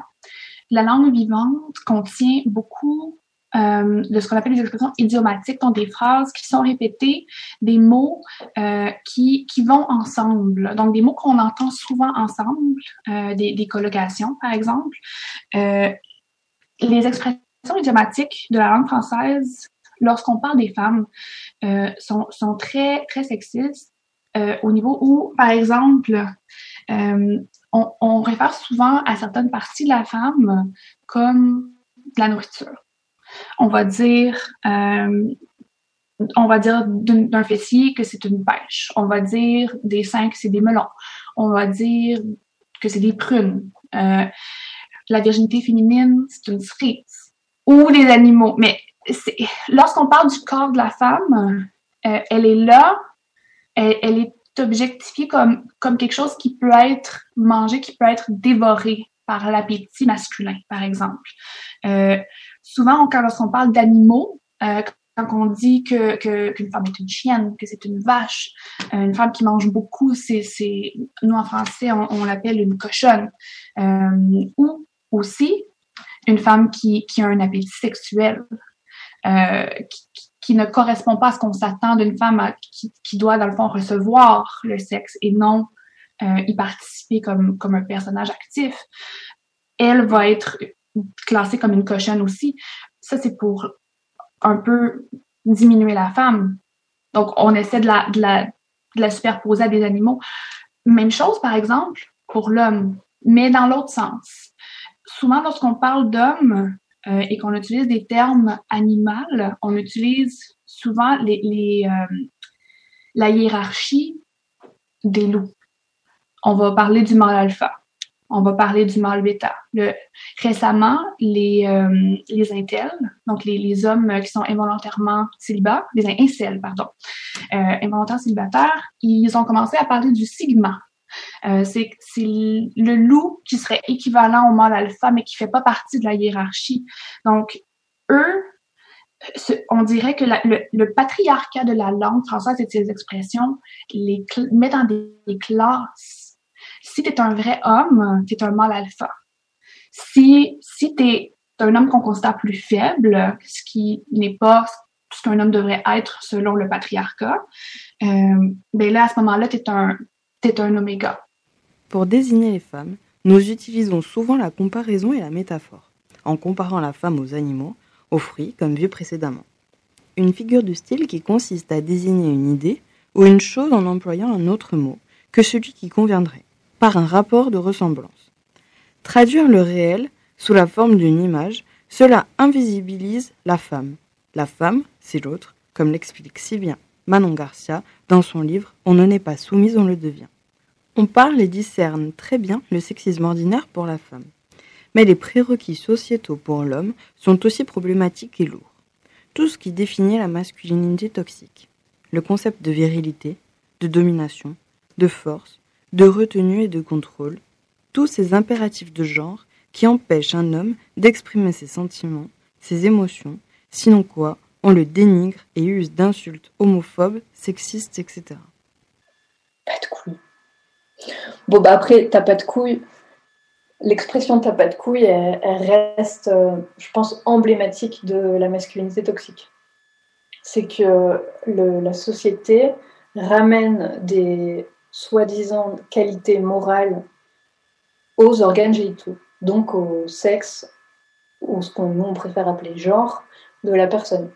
La langue vivante contient beaucoup euh, de ce qu'on appelle les expressions idiomatiques, donc des phrases qui sont répétées, des mots euh, qui, qui vont ensemble, donc des mots qu'on entend souvent ensemble, euh, des, des collocations par exemple. Les expressions idiomatiques de la langue française, lorsqu'on parle des femmes, euh, sont, sont très, très sexistes au niveau où, par exemple, on, on réfère souvent à certaines parties de la femme comme de la nourriture on va dire, euh, on va dire d'un fessier que c'est une pêche. On va dire des seins que c'est des melons. On va dire que c'est des prunes. Euh, la virginité féminine, c'est une cerise. Ou des animaux. Mais lorsqu'on parle du corps de la femme, euh, elle est là, elle, est objectifiée comme, comme quelque chose qui peut être mangé, qui peut être dévoré par l'appétit masculin, par exemple. Euh, souvent, quand on parle d'animaux, euh, quand on dit que qu'une femme est une chienne, que c'est une vache, une femme qui mange beaucoup, c'est nous en français on, l'appelle une cochonne, ou aussi une femme qui qui a un appétit sexuel, euh, qui, qui, ne correspond pas à ce qu'on s'attend d'une femme qui, qui doit dans le fond recevoir le sexe et non euh, y participer comme comme un personnage actif. Elle va être classée comme une cochonne aussi. Ça, c'est pour un peu diminuer la femme. Donc, on essaie de la, de la, de la superposer à des animaux. Même chose, par exemple, pour l'homme, mais dans l'autre sens. Souvent, lorsqu'on parle d'homme euh, et qu'on utilise des termes animaux, on utilise souvent euh, la hiérarchie des loups. On va parler du mâle alpha on va parler du mâle bêta. Récemment, les, euh, les intels, donc les, les, hommes qui sont involontairement célibataires, les incels, pardon, involontaires célibataires, ils ont commencé à parler du sigma. Euh, c'est le loup qui serait équivalent au mâle alpha, mais qui fait pas partie de la hiérarchie. Donc, eux, on dirait que le, patriarcat de la langue française et de ses expressions les met dans des classes si tu es un vrai homme, tu es un mâle alpha. Si, si tu es un homme qu'on considère plus faible, ce qui n'est pas ce qu'un homme devrait être selon le patriarcat, euh, ben là, à ce moment-là, tu es un, un oméga. Pour désigner les femmes, nous utilisons souvent la comparaison et la métaphore, en comparant la femme aux animaux, aux fruits, comme vu précédemment. Une figure de style qui consiste à désigner une idée ou une chose en employant un autre mot que celui qui conviendrait par un rapport de ressemblance. Traduire le réel sous la forme d'une image, cela invisibilise la femme. La femme, c'est l'autre, comme l'explique si bien Manon Garcia dans son livre On ne n'est pas soumise, on le devient. On parle et discerne très bien le sexisme ordinaire pour la femme. Mais les prérequis sociétaux pour l'homme sont aussi problématiques et lourds. Tout ce qui définit la masculinité toxique. Le concept de virilité, de domination, de force, de retenue et de contrôle, tous ces impératifs de genre qui empêchent un homme d'exprimer ses sentiments, ses émotions, sinon quoi, on le dénigre et use d'insultes homophobes, sexistes, etc. Pas de couilles. Bon, bah après, t'as pas de couilles. L'expression t'as pas de couilles, elle, reste, euh, je pense, emblématique de la masculinité toxique. C'est que la société ramène des soi-disant qualités morales aux organes génitaux, donc au sexe, ou ce qu'on préfère appeler genre, de la personne.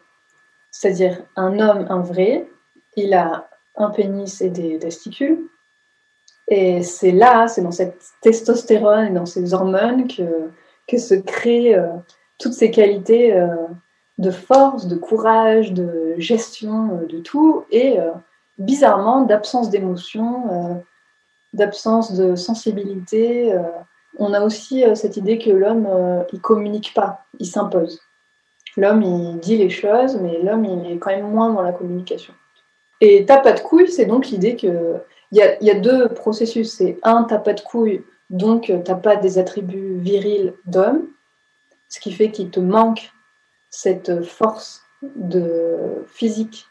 C'est-à-dire un homme, un vrai, il a un pénis et des testicules, et c'est là, c'est dans cette testostérone et dans ces hormones que, se créent euh, toutes ces qualités euh, de force, de courage, de gestion, euh, de tout, et bizarrement d'absence d'émotion, d'absence de sensibilité. on a aussi cette idée que l'homme, il communique pas, il s'impose. L'homme, il dit les choses, mais l'homme, il est quand même moins dans la communication. Et t'as pas de couilles, c'est donc l'idée que il y a, deux processus. C'est un, t'as pas de couilles, donc t'as pas des attributs virils d'homme, ce qui fait qu'il te manque cette force de physique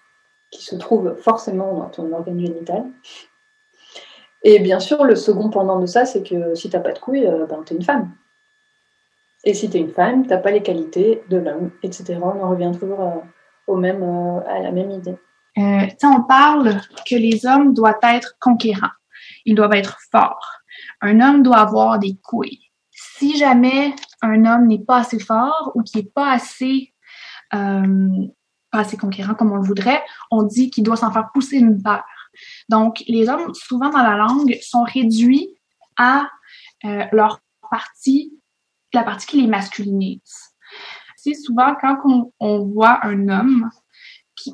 qui se trouve forcément dans ton organe génital. Et bien sûr, le second pendant de ça, c'est que si t'as pas de couilles, euh, ben, t'es une femme. Et si t'es une femme, t'as pas les qualités de l'homme, etc. On en revient toujours à, au même, euh, à la même idée. Euh, on parle que les hommes doivent être conquérants. Ils doivent être forts. Un homme doit avoir des couilles. Si jamais un homme n'est pas assez fort ou qui n'est pas assez, euh, pas assez conquérant comme on le voudrait, on dit qu'il doit s'en faire pousser une paire. Donc, les hommes, souvent dans la langue, sont réduits à euh, leur partie, la partie qui les masculinise. C'est souvent quand on, on voit un homme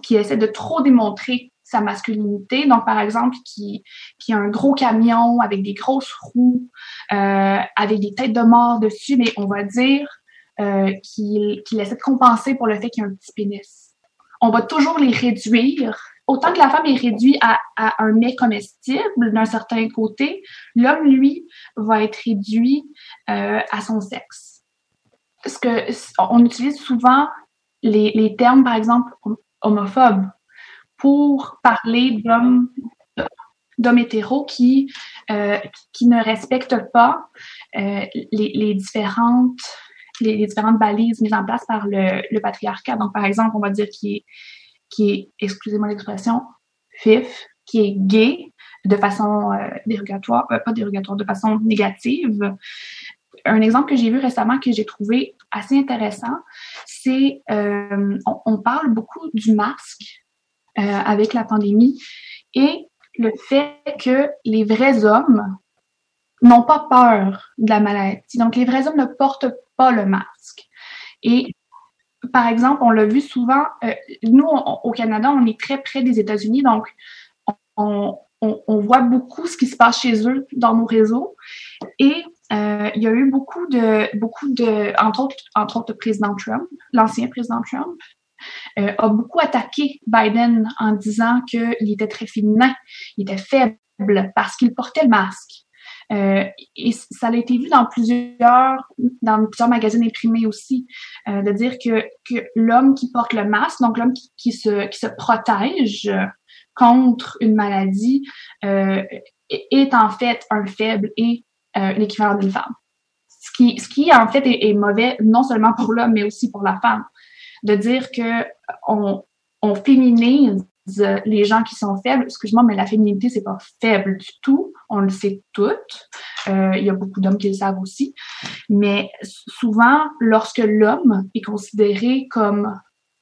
qui, essaie de trop démontrer sa masculinité. Donc, par exemple, qui, qui a un gros camion avec des grosses roues, euh, avec des têtes de mort dessus, mais on va dire euh, qu'il essaie de compenser pour le fait qu'il a un petit pénis. On va toujours les réduire. Autant que la femme est réduite à, un mets comestible d'un certain côté, l'homme, lui, va être réduit euh, à son sexe. Parce que on utilise souvent les, les termes, par exemple, homophobe pour parler d'hommes d'hommes hétéros qui euh, qui ne respectent pas euh, les, différentes les, différentes balises mises en place par le, patriarcat. Donc par exemple, on va dire qui est qui est excusez-moi l'expression fif, qui est gay de façon euh, dérogatoire, pas dérogatoire, de façon négative. Un exemple que j'ai vu récemment que j'ai trouvé assez intéressant, c'est euh, on, parle beaucoup du masque euh, avec la pandémie et le fait que les vrais hommes n'ont pas peur de la maladie. Donc, les vrais hommes ne portent pas le masque. Et par exemple, on l'a vu souvent, euh, nous, au Canada, on est très près des États-Unis, donc on, on, voit beaucoup ce qui se passe chez eux dans nos réseaux. Et euh, il y a eu beaucoup de, beaucoup de, entre autres, entre autres, le président Trump, l'ancien président Trump, euh, a beaucoup attaqué Biden en disant qu'il était très féminin, il était faible parce qu'il portait le masque. Euh, et ça a été vu dans plusieurs, dans plusieurs magazines imprimés aussi, de dire que, que l'homme qui porte le masque, donc l'homme qui, qui, se, qui se protège contre une maladie, est en fait un faible et euh, l'équivalent d'une femme. Ce qui, ce qui en fait est, mauvais non seulement pour l'homme mais aussi pour la femme, de dire que on, on féminise les gens qui sont faibles. Excuse-moi, mais la féminité c'est pas faible du tout. On le sait toutes. Euh, il y a beaucoup d'hommes qui le savent aussi. Mais souvent, lorsque l'homme est considéré comme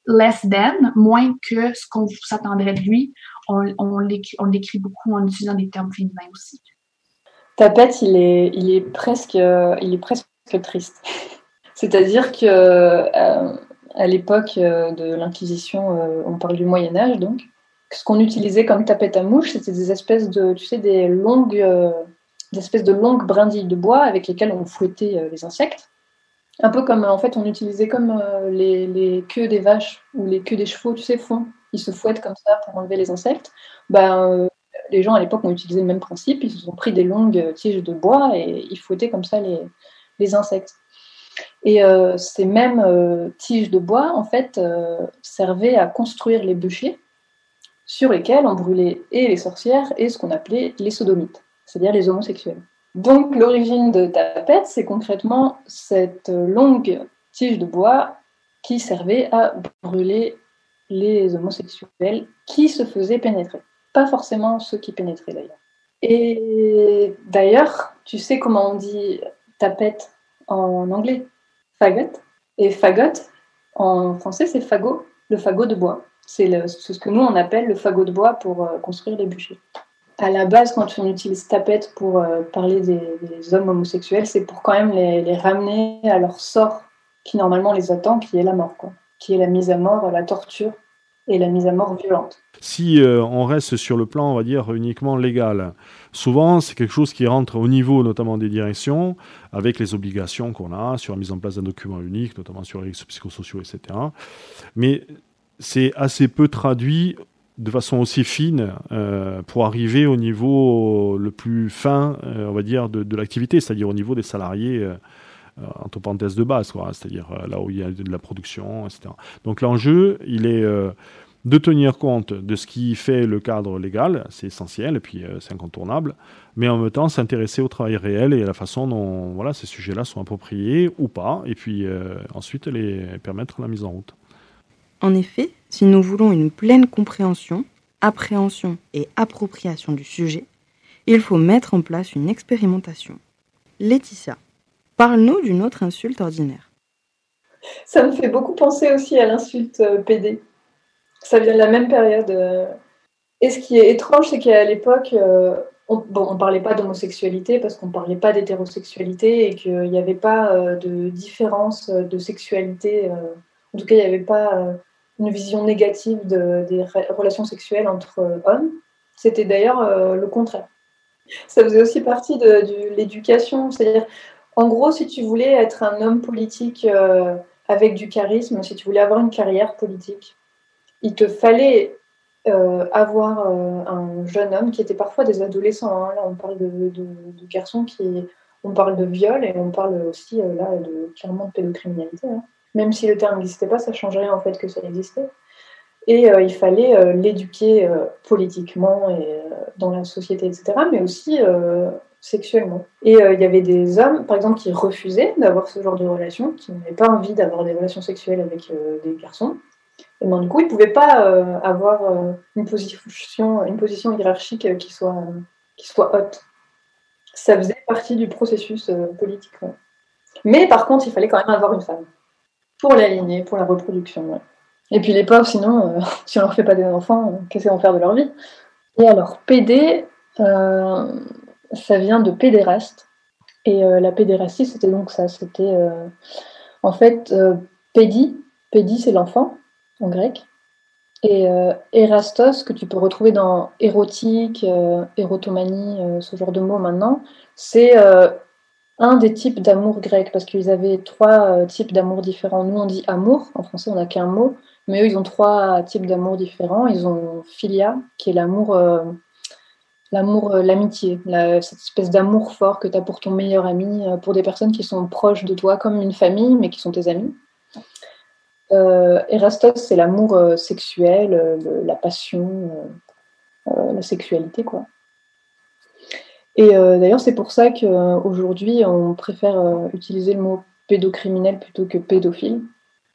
less than, moins que ce qu'on s'attendrait de lui, on, on l'écrit beaucoup en utilisant des termes féminins aussi. Tapette, il est, il est presque, il est presque triste. C'est-à-dire que euh, à l'époque euh, de l'Inquisition, euh, on parle du Moyen Âge, donc ce qu'on utilisait comme tapette à mouche, c'était des espèces de, tu sais, des longues, des espèces de longues brindilles de bois avec lesquelles on fouettait les insectes. Un peu comme en fait on utilisait comme les, les, queues des vaches ou les queues des chevaux, tu sais, font. Ils se fouettent comme ça pour enlever les insectes. Ben, les gens à l'époque ont utilisé le même principe. Ils se sont pris des longues tiges de bois et ils fouettaient comme ça les, insectes. Et euh, ces mêmes euh, tiges de bois, en fait, euh, servaient à construire les bûchers sur lesquels on brûlait et les sorcières et ce qu'on appelait les sodomites, c'est-à-dire les homosexuels. Donc l'origine de tapette, c'est concrètement cette longue tige de bois qui servait à brûler les homosexuels qui se faisaient pénétrer. Pas forcément ceux qui pénétraient d'ailleurs. Et d'ailleurs, tu sais comment on dit tapette en anglais? Fagot. Et fagot, en français, c'est fagot, le fagot de bois. C'est ce que nous, on appelle le fagot de bois pour euh, construire les bûchers. À la base, quand on utilise tapette pour euh, parler des, hommes homosexuels, c'est pour quand même les, ramener à leur sort qui normalement les attend, qui est la mort, quoi. qui est la mise à mort, la torture et la mise à mort violente. Si euh, on reste sur le plan, on va dire, uniquement légal, souvent c'est quelque chose qui rentre au niveau notamment des directions, avec les obligations qu'on a sur la mise en place d'un document unique, notamment sur les risques psychosociaux, etc. Mais c'est assez peu traduit de façon aussi fine euh, pour arriver au niveau le plus fin, euh, on va dire, de, l'activité, c'est-à-dire au niveau des salariés entre parenthèses de base, c'est-à-dire là où il y a de la production, etc. Donc l'enjeu, il est de tenir compte de ce qui fait le cadre légal, c'est essentiel et puis euh, c'est incontournable, mais en même temps s'intéresser au travail réel et à la façon dont voilà, ces sujets-là sont appropriés ou pas, et puis euh, ensuite les permettre la mise en route. En effet, si nous voulons une pleine compréhension, appréhension et appropriation du sujet, il faut mettre en place une expérimentation. Laetitia, parle-nous d'une autre insulte ordinaire. Ça me fait beaucoup penser aussi à l'insulte euh, PD ça vient de la même période. Euh. Et ce qui est étrange, c'est qu'à l'époque, euh, on ne parlait pas d'homosexualité parce qu'on ne parlait pas d'hétérosexualité et qu'il n'y avait pas de différence de sexualité. en tout cas, il n'y avait pas une vision négative des relations sexuelles entre hommes. C'était d'ailleurs le contraire. Ça faisait aussi partie de, l'éducation. C'est-à-dire, en gros, si tu voulais être un homme politique avec du charisme, si tu voulais avoir une carrière politique, il te fallait euh, avoir euh, un jeune homme qui était parfois des adolescents. Hein. Là, on parle de, garçons qui. On parle de viol et on parle aussi euh, là de clairement de pédocriminalité. Hein. Même si le terme n'existait pas, ça changerait en fait que ça existait. Et il fallait l'éduquer politiquement et dans la société, etc., mais aussi sexuellement. Et il y avait des hommes, par exemple, qui refusaient d'avoir ce genre de relation, qui n'avaient pas envie d'avoir des relations sexuelles avec des garçons, et du coup, il ne pouvaient pas euh, avoir euh, une, position, une position hiérarchique euh, qui, soit, qui soit haute. Ça faisait partie du processus politique. Mais par contre, il fallait quand même avoir une femme pour la lignée, pour la reproduction. Et puis les pauvres, sinon, si on leur fait pas des enfants, qu'est-ce qu'ils vont faire de leur vie? Et alors, PD, ça vient de pédéraste. Et la pédérastie, c'était donc ça. C'était en fait pédi. Pédi, c'est l'enfant en grec. Et euh, Erastos, que tu peux retrouver dans érotique, euh, érotomanie, euh, ce genre de mots maintenant, c'est un des types d'amour grec, parce qu'ils avaient trois types d'amour différents. Nous, on dit amour, en français, on n'a qu'un mot, mais eux, ils ont trois types d'amour différents. Ils ont philia, qui est l'amour, l'amour, l'amitié, cette espèce d'amour fort que tu as pour ton meilleur ami, pour des personnes qui sont proches de toi, comme une famille, mais qui sont tes amis. Euh, Erastos, c'est l'amour euh, sexuel, euh, la passion, la sexualité, quoi. Et d'ailleurs, c'est pour ça qu'aujourd'hui, on préfère utiliser le mot pédocriminel plutôt que pédophile.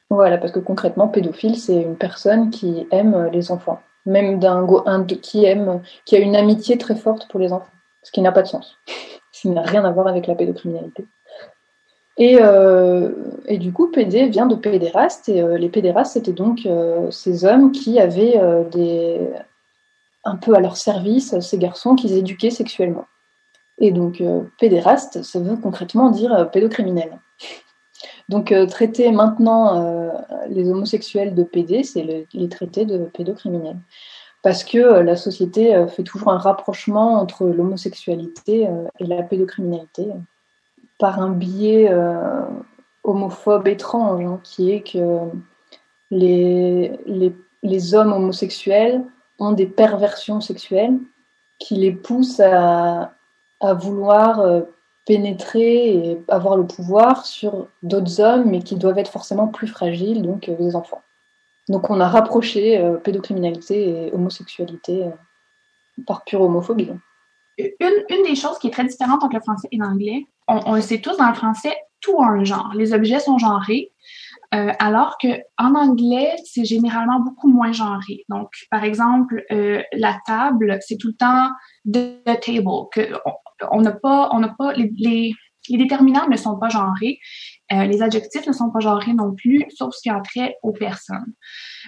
Voilà, parce que concrètement, pédophile, c'est une personne qui aime les enfants, même d'un qui aime, qui a une amitié très forte pour les enfants, ce qui n'a pas de sens, ce qui n'a rien à voir avec la pédocriminalité. Et, euh, du coup, PD vient de pédéraste, et euh, les pédérastes, c'était donc euh, ces hommes qui avaient des, un peu à leur service ces garçons qu'ils éduquaient sexuellement. Et donc, pédéraste, ça veut concrètement dire pédocriminel. Donc, traiter maintenant les homosexuels de PD, c'est les traiter de pédocriminels. Parce que la société fait toujours un rapprochement entre l'homosexualité et la pédocriminalité par un biais euh, homophobe étrange, hein, qui est que les, les, hommes homosexuels ont des perversions sexuelles qui les poussent à, à vouloir euh, pénétrer et avoir le pouvoir sur d'autres hommes, mais qui doivent être forcément plus fragiles, donc euh, les enfants. Donc on a rapproché euh, pédocriminalité et homosexualité euh, par pure homophobie. Une, une, des choses qui est très différente entre le français et l'anglais, on, on, le sait tous, dans le français, tout a un genre. Les objets sont genrés, euh, alors que en anglais, c'est généralement beaucoup moins genré. Donc, par exemple, la table, c'est tout le temps the table. Que on n'a pas, on n'a pas les, les, les, déterminants ne sont pas genrés. Euh, les adjectifs ne sont pas genrés non plus, sauf ce qui a trait aux personnes.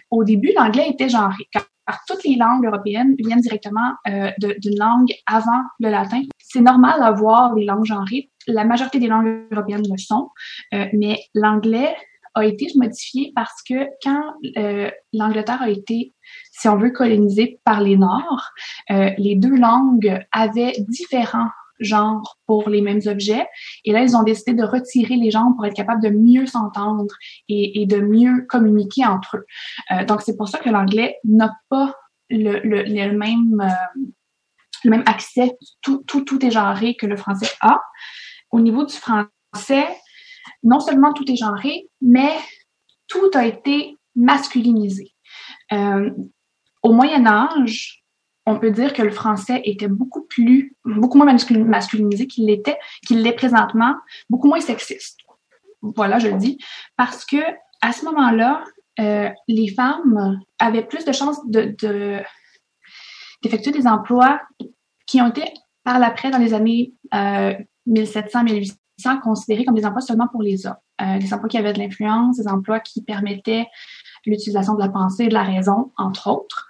Au début, l'anglais était genré, car toutes les langues européennes viennent directement euh, d'une langue avant le latin. C'est normal d'avoir des langues genrées. La majorité des langues européennes le sont, euh, mais l'anglais a été modifié parce que quand euh, l'Angleterre a été, si on veut, colonisée par les Nords, euh, les deux langues avaient différents genres pour les mêmes objets. Et là, ils ont décidé de retirer les genres pour être capables de mieux s'entendre et, de mieux communiquer entre eux. Euh, donc, c'est pour ça que l'anglais n'a pas le, même même accès, tout, tout, tout est genré que le français a. Au niveau du français, non seulement tout est genré, mais tout a été masculinisé. Euh, au Moyen Âge, on peut dire que le français était beaucoup plus, beaucoup moins masculinisé qu'il l'était, qu'il l'est présentement, beaucoup moins sexiste. Voilà, je le dis, parce que à ce moment-là, euh, les femmes avaient plus de chances de, de d'effectuer des emplois qui ont été par l'après dans les années euh, 1700-1800 considérés comme des emplois seulement pour les hommes. Euh, des emplois qui avaient de l'influence, des emplois qui permettaient l'utilisation de la pensée de la raison, entre autres.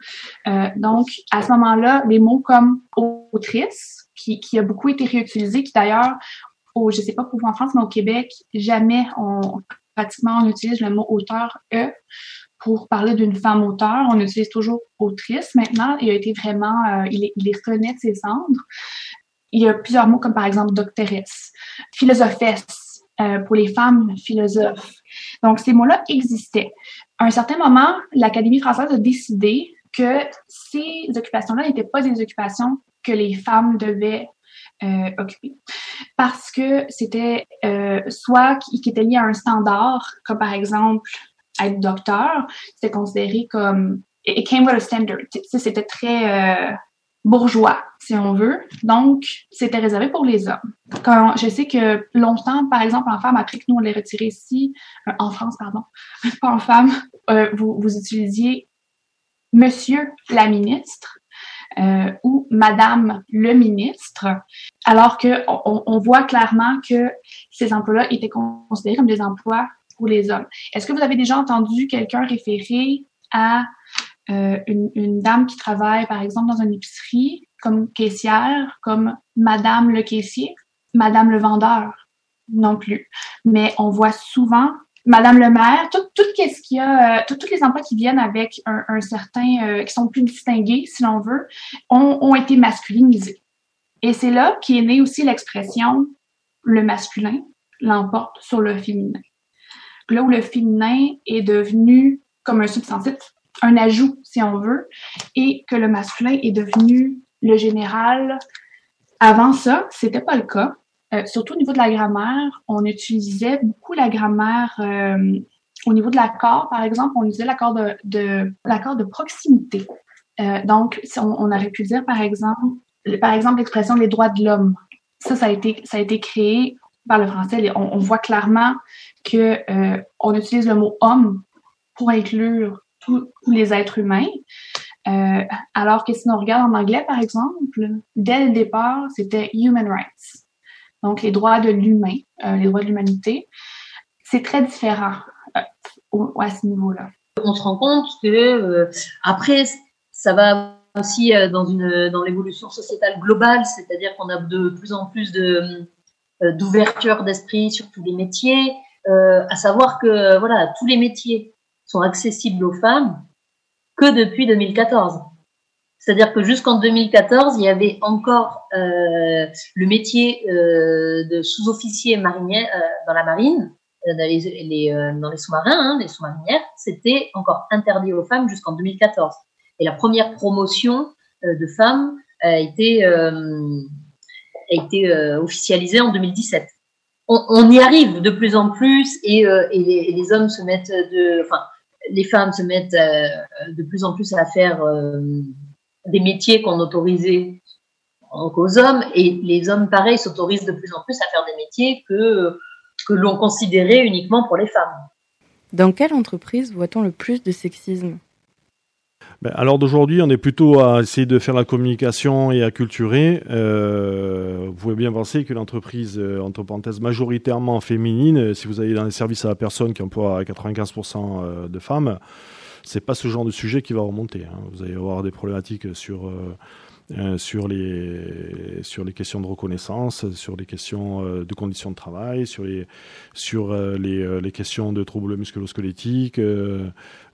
Euh, donc, à ce moment-là, des mots comme autrice, qui, a beaucoup été réutilisé, qui d'ailleurs, je sais pas pour en France, mais au Québec, jamais on, pratiquement, on utilise le mot auteur, E, pour parler d'une femme auteur. On utilise toujours autrice maintenant. Il a été vraiment, euh, il, est, il rené de ses cendres. Il y a plusieurs mots comme par exemple doctoresse, philosophesse, euh, pour les femmes philosophes. Donc ces mots-là existaient. À un certain moment, l'Académie française a décidé que ces occupations-là n'étaient pas des occupations que les femmes devaient euh, occuper parce que c'était euh, soit qui, était lié à un standard, comme par exemple être docteur, c'était considéré comme it came with a standard. C'était très bourgeois, si on veut. Donc, c'était réservé pour les hommes. Quand je sais que longtemps, par exemple, en femme, après que nous on l'ait retiré ici, euh, en France, pardon, pas en femme, euh, vous, vous utilisiez Monsieur la ministre euh, ou Madame le ministre, alors que on, on voit clairement que ces emplois-là étaient considérés comme des emplois pour les hommes. Est-ce que vous avez déjà entendu quelqu'un référer à une, une, dame qui travaille, par exemple, dans une épicerie comme caissière, comme Madame le caissier, Madame le vendeur, non plus. Mais on voit souvent Madame le maire, tout, euh, les emplois qui viennent avec un, un certain, euh, qui sont plus distingués, si l'on veut, ont, ont été masculinisés. Et c'est là qu'est née aussi l'expression le masculin l'emporte sur le féminin. Là où le féminin est devenu comme un substantif un ajout, si on veut, et que le masculin est devenu le général. Avant ça, c'était pas le cas. Euh, surtout au niveau de la grammaire, on utilisait beaucoup la grammaire euh, au niveau de l'accord, par exemple, on utilisait l'accord de, l'accord de proximité. Euh, donc, on, on, aurait pu dire, par exemple, par exemple, l'expression les droits de l'homme. Ça, ça a été, ça a été créé par le français. On, on voit clairement que on utilise le mot homme pour inclure tous, les êtres humains. Euh, alors que si on regarde en anglais, par exemple, dès le départ, c'était human rights. Donc, les droits de l'humain, euh, les droits de l'humanité. C'est très différent euh, à ce niveau-là. On se rend compte que après, ça va aussi dans une dans l'évolution sociétale globale, c'est-à-dire qu'on a de plus en plus d'ouverture d'esprit sur tous les métiers, à savoir que voilà tous les métiers sont accessibles aux femmes que depuis 2014. C'est-à-dire que jusqu'en 2014, il y avait encore euh, le métier euh, de sous-officier marinier euh, dans la marine dans les, dans les sous-marins, hein, les sous-marinières, c'était encore interdit aux femmes jusqu'en 2014. Et la première promotion de femmes a été, a été officialisée en 2017. On, on, y arrive de plus en plus et, et, les, et les, hommes se mettent de, enfin, les femmes se mettent de plus en plus à faire des métiers qu'on autorisait aux hommes et les hommes, pareil, s'autorisent de plus en plus à faire des métiers que, que l'on considérait uniquement pour les femmes. Dans quelle entreprise voit-on le plus de sexisme? Ben, alors d'aujourd'hui, on est plutôt à essayer de faire la communication et à culturer. Euh, vous pouvez bien penser que l'entreprise, euh, entre parenthèses, majoritairement féminine, euh, si vous allez dans les services à la personne qui emploie 95% de femmes, c'est pas ce genre de sujet qui va remonter. Hein. Vous allez avoir des problématiques sur sur, les, sur les questions de reconnaissance, sur les questions de conditions de travail, sur les, sur, les, questions de troubles musculo-squelettiques,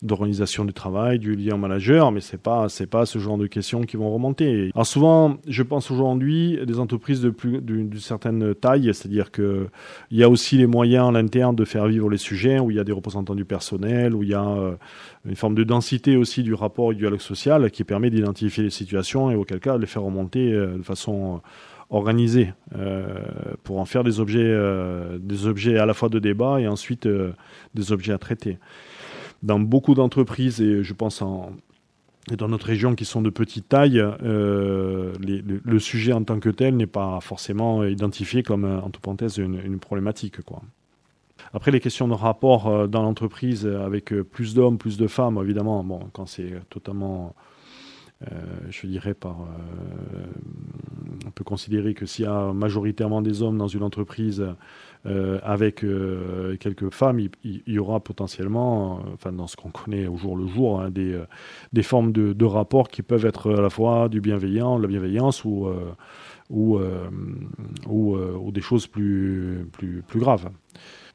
d'organisation du travail, du lien manager, mais c'est pas c'est pas ce genre de questions qui vont remonter. Alors souvent, je pense aujourd'hui des entreprises de plus d'une certaine taille, c'est-à-dire que il y a aussi les moyens à l'interne de faire vivre les sujets où il y a des représentants du personnel, où il y a une forme de densité aussi du rapport et du dialogue social qui permet d'identifier les situations et auquel cas de les faire remonter euh, de façon euh, organisée euh, pour en faire des objets, des objets à la fois de débat et ensuite des objets à traiter. Dans beaucoup d'entreprises, et je pense en, dans notre région qui sont de petite taille, le, sujet en tant que tel n'est pas forcément identifié comme, entre parenthèses, une, problématique. Quoi. Après, les questions de rapport euh, dans l'entreprise avec euh, plus d'hommes, plus de femmes, évidemment, bon, quand c'est totalement, euh, je dirais, par. on peut considérer que s'il y a majoritairement des hommes dans une entreprise avec quelques femmes, il, y aura potentiellement, enfin, dans ce qu'on connaît au jour le jour, hein, des, des formes de, de rapports qui peuvent être à la fois du bienveillant, de la bienveillance ou. Ou, ou, des choses plus, plus, plus graves.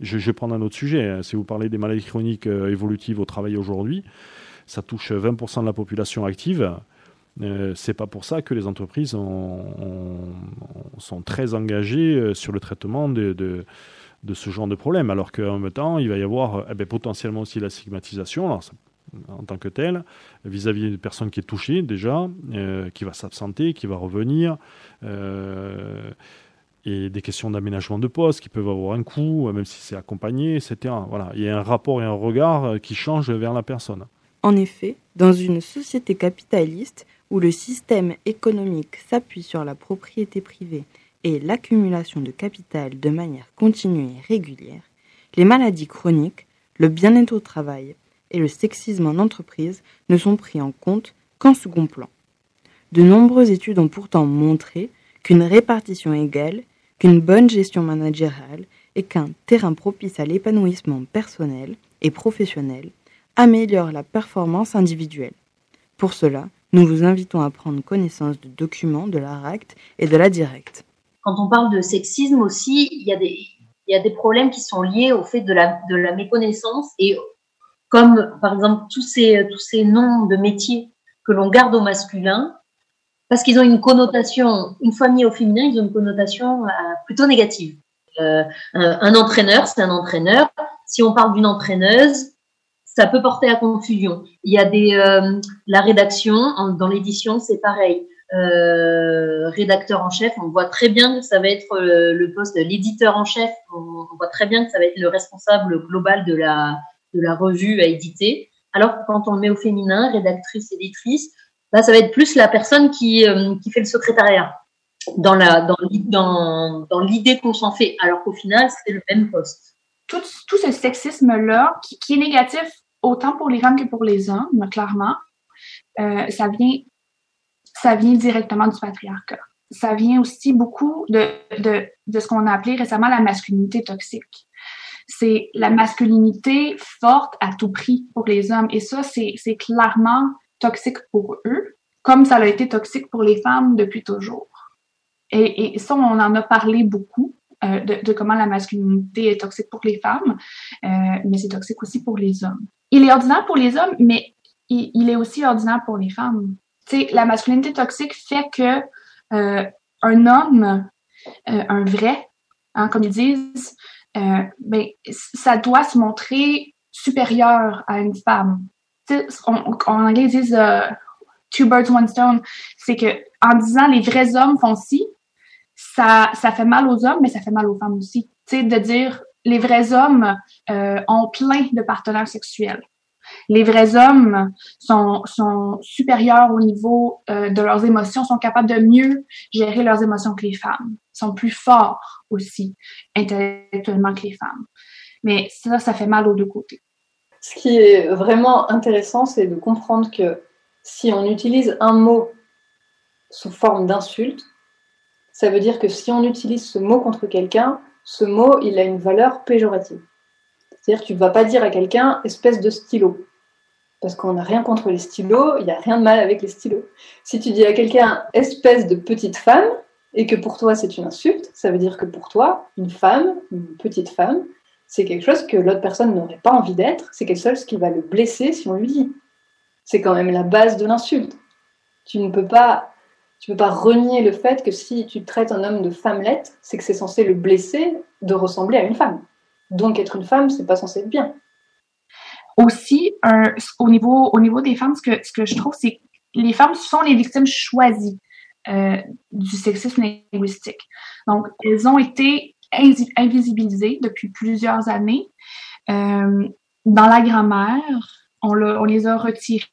Je, vais prendre un autre sujet. Hein. Si vous parlez des maladies chroniques euh, évolutives au travail aujourd'hui, ça touche 20% de la population active. Euh, c'est pas pour ça que les entreprises sont très engagées euh, sur le traitement de, ce genre de problème, alors qu'en même temps, il va y avoir eh ben, potentiellement aussi la stigmatisation. en tant que telle, vis-à-vis d'une personne qui est touchée déjà, qui va s'absenter, qui va revenir et des questions d'aménagement de poste qui peuvent avoir un coût, même si c'est accompagné, etc. Voilà, il y a un rapport et un regard euh, qui changent vers la personne. En effet, dans une société capitaliste où le système économique s'appuie sur la propriété privée et l'accumulation de capital de manière continue et régulière, les maladies chroniques, le bien-être au travail et le sexisme en entreprise ne sont pris en compte qu'en second plan. De nombreuses études ont pourtant montré qu'une répartition égale qu'une bonne gestion managériale et qu'un terrain propice à l'épanouissement personnel et professionnel améliore la performance individuelle. Pour cela, nous vous invitons à prendre connaissance de documents de la RACT et de la DIRECT. Quand on parle de sexisme aussi, il y a des, problèmes qui sont liés au fait de la, méconnaissance et comme par exemple tous ces, tous ces noms de métiers que l'on garde au masculin, parce qu'ils ont une connotation, une fois mis au féminin, ils ont une connotation euh, plutôt négative. Euh, un, entraîneur, c'est un entraîneur. Si on parle d'une entraîneuse, ça peut porter à confusion. Il y a des euh, la rédaction dans l'édition, c'est pareil. Euh, rédacteur en chef, on voit très bien que ça va être euh, le poste de l'éditeur en chef. On, voit très bien que ça va être le responsable global de la de la revue à éditer. Alors que quand on le met au féminin, rédactrice, éditrice, Là, ça va être plus la personne qui, qui fait le secrétariat dans la dans, dans, dans l'idée qu'on s'en fait, alors qu'au final, c'est le même poste. Tout, tout ce sexisme-là, qui, est négatif autant pour les femmes que pour les hommes, clairement, euh, ça vient ça vient directement du patriarcat. Ça vient aussi beaucoup de, de, de ce qu'on a appelé récemment la masculinité toxique. C'est la masculinité forte à tout prix pour les hommes. Et ça, c'est clairement toxique pour eux, comme ça a été toxique pour les femmes depuis toujours. Et, ça, on en a parlé beaucoup. Euh, de, de, comment la masculinité est toxique pour les femmes, euh, mais c'est toxique aussi pour les hommes. Il est ordinaire pour les hommes, mais il, est aussi ordinaire pour les femmes. Tu sais, la masculinité toxique fait que euh, un homme, euh, un vrai, hein, comme ils disent, euh, ben, ça doit se montrer supérieur à une femme. en anglais, ils disent euh, two birds, one stone. C'est que en disant les vrais hommes font ci, ça, ça fait mal aux hommes, mais ça fait mal aux femmes aussi. Tu sais, de dire les vrais hommes euh, ont plein de partenaires sexuels. Les vrais hommes sont, sont supérieurs au niveau euh, de leurs émotions, sont capables de mieux gérer leurs émotions que les femmes, sont plus forts aussi intellectuellement que les femmes. Mais ça, ça fait mal aux deux côtés. Ce qui est vraiment intéressant, c'est de comprendre que si on utilise un mot sous forme d'insulte, ça veut dire que si on utilise ce mot contre quelqu'un, ce mot, il a une valeur péjorative. C'est-à-dire tu ne vas pas dire à quelqu'un espèce de stylo. Parce qu'on n'a rien contre les stylos, il n'y a rien de mal avec les stylos. Si tu dis à quelqu'un espèce de petite femme, et que pour toi c'est une insulte, ça veut dire que pour toi, une femme, une petite femme, c'est quelque chose que l'autre personne n'aurait pas envie d'être, c'est quelque chose qui va le blesser si on lui dit. C'est quand même la base de l'insulte. Tu ne peux pas tu peux pas renier le fait que si tu traites un homme de femmelette, c'est que c'est censé le blesser de ressembler à une femme. Donc être une femme, c'est pas censé être bien. Aussi, au, niveau, au niveau des femmes, ce que, je trouve, c'est que les femmes sont les victimes choisies euh, du sexisme linguistique. Donc, elles ont été invisibilisées depuis plusieurs années. Euh, dans la grammaire, on les a retirées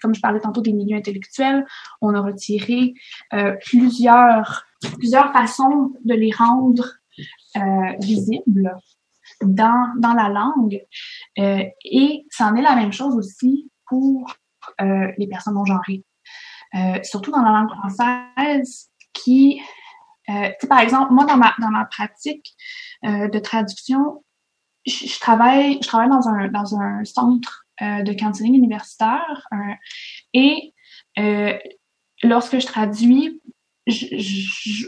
comme je parlais tantôt des milieux intellectuels, on a retiré euh, plusieurs, plusieurs façons de les rendre euh, visibles dans, dans la langue. Euh, et ça en est la même chose aussi pour euh, les personnes non genrées. Surtout dans la langue française qui, par exemple, moi dans ma, dans ma pratique de traduction, je, je, travaille, je travaille dans un, dans un centre euh, de counseling universitaire. Euh, et euh, lorsque je traduis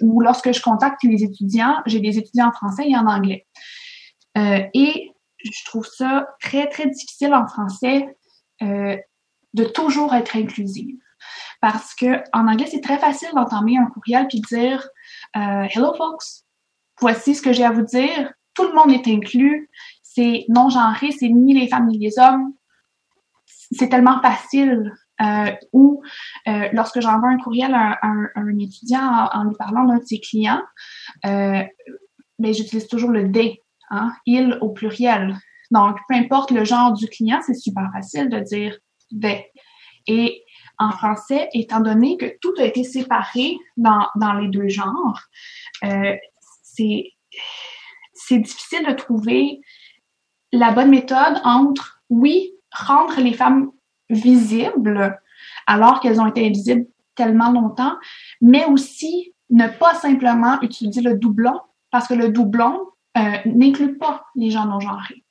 ou lorsque je contacte les étudiants, j'ai des étudiants en français et en anglais. et je trouve ça très, très difficile en français de toujours être inclusive. Parce que en anglais, c'est très facile d'entamer un courriel puis dire Hello folks, voici ce que j'ai à vous dire. Tout le monde est inclus. C'est non genré, c'est ni les femmes ni les hommes c'est tellement facile. Euh, ou euh, lorsque j'envoie un courriel à, un, étudiant en, lui parlant d'un de ses clients, euh, ben, j'utilise toujours le D, hein, il au pluriel. Donc, peu importe le genre du client, c'est super facile de dire des. Et en français, étant donné que tout a été séparé dans, dans les deux genres, euh, c'est c'est difficile de trouver la bonne méthode entre oui, rendre les femmes visibles alors qu'elles ont été invisibles tellement longtemps, mais aussi ne pas simplement utiliser le doublon parce que le doublon euh, n'inclut pas les gens non genrés.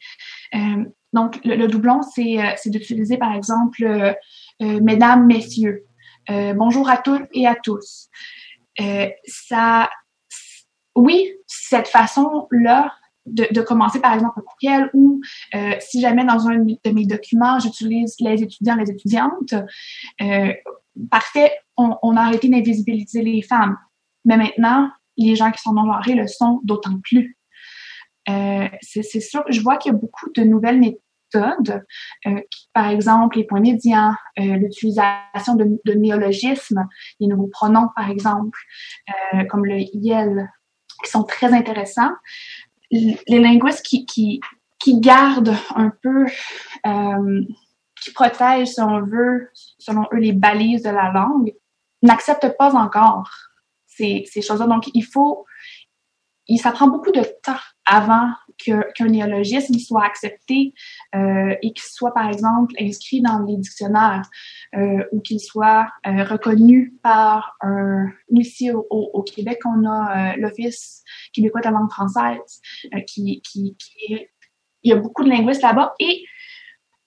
Euh, donc, le, doublon, c'est euh, d'utiliser, par exemple, euh, mesdames, messieurs, bonjour à toutes et à tous. ça, oui, cette façon-là de, commencer par exemple un courriel ou euh, si jamais dans un de mes documents j'utilise les étudiants, les étudiantes, euh, parfait, on, a arrêté d'invisibiliser les femmes. Mais maintenant, les gens qui sont non-genrés le sont d'autant plus. Euh, c'est sûr, je vois qu'il y a beaucoup de nouvelles méthodes, par exemple les points médians, l'utilisation de, de néologismes, les nouveaux pronoms par exemple, comme le IEL, qui sont très intéressants les linguistes qui, qui, qui gardent un peu, euh, qui protègent, si on veut, selon eux, les balises de la langue, n'acceptent pas encore ces, ces choses-là. Donc, il faut, il, ça prend beaucoup de temps avant qu'un néologisme soit accepté euh, et qu'il soit, par exemple, inscrit dans les dictionnaires euh, ou qu'il soit euh, reconnu par un... Ici, au, au Québec, on a l'Office québécois de la langue française qui, qui, Il y a beaucoup de linguistes là-bas. Et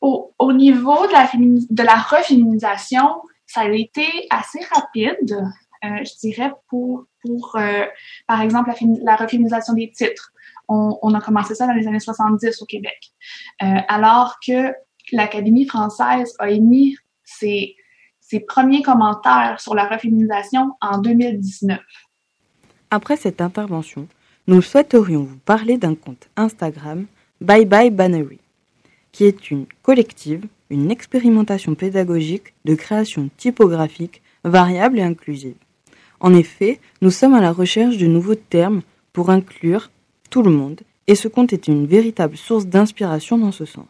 au, au niveau de la, de la reféminisation, ça a été assez rapide, je dirais, pour, pour par exemple, la, la reféminisation des titres on, a commencé ça dans les années 70 au Québec. Euh, alors que l'Académie française a émis ses, ses premiers commentaires sur la reféminisation en 2019. Après cette intervention, nous souhaiterions vous parler d'un compte Instagram Bye Bye Bannery, qui est une collective, une expérimentation pédagogique de création typographique variable et inclusive. En effet, nous sommes à la recherche de nouveaux termes pour inclure tout le monde, et ce compte est une véritable source d'inspiration dans ce sens.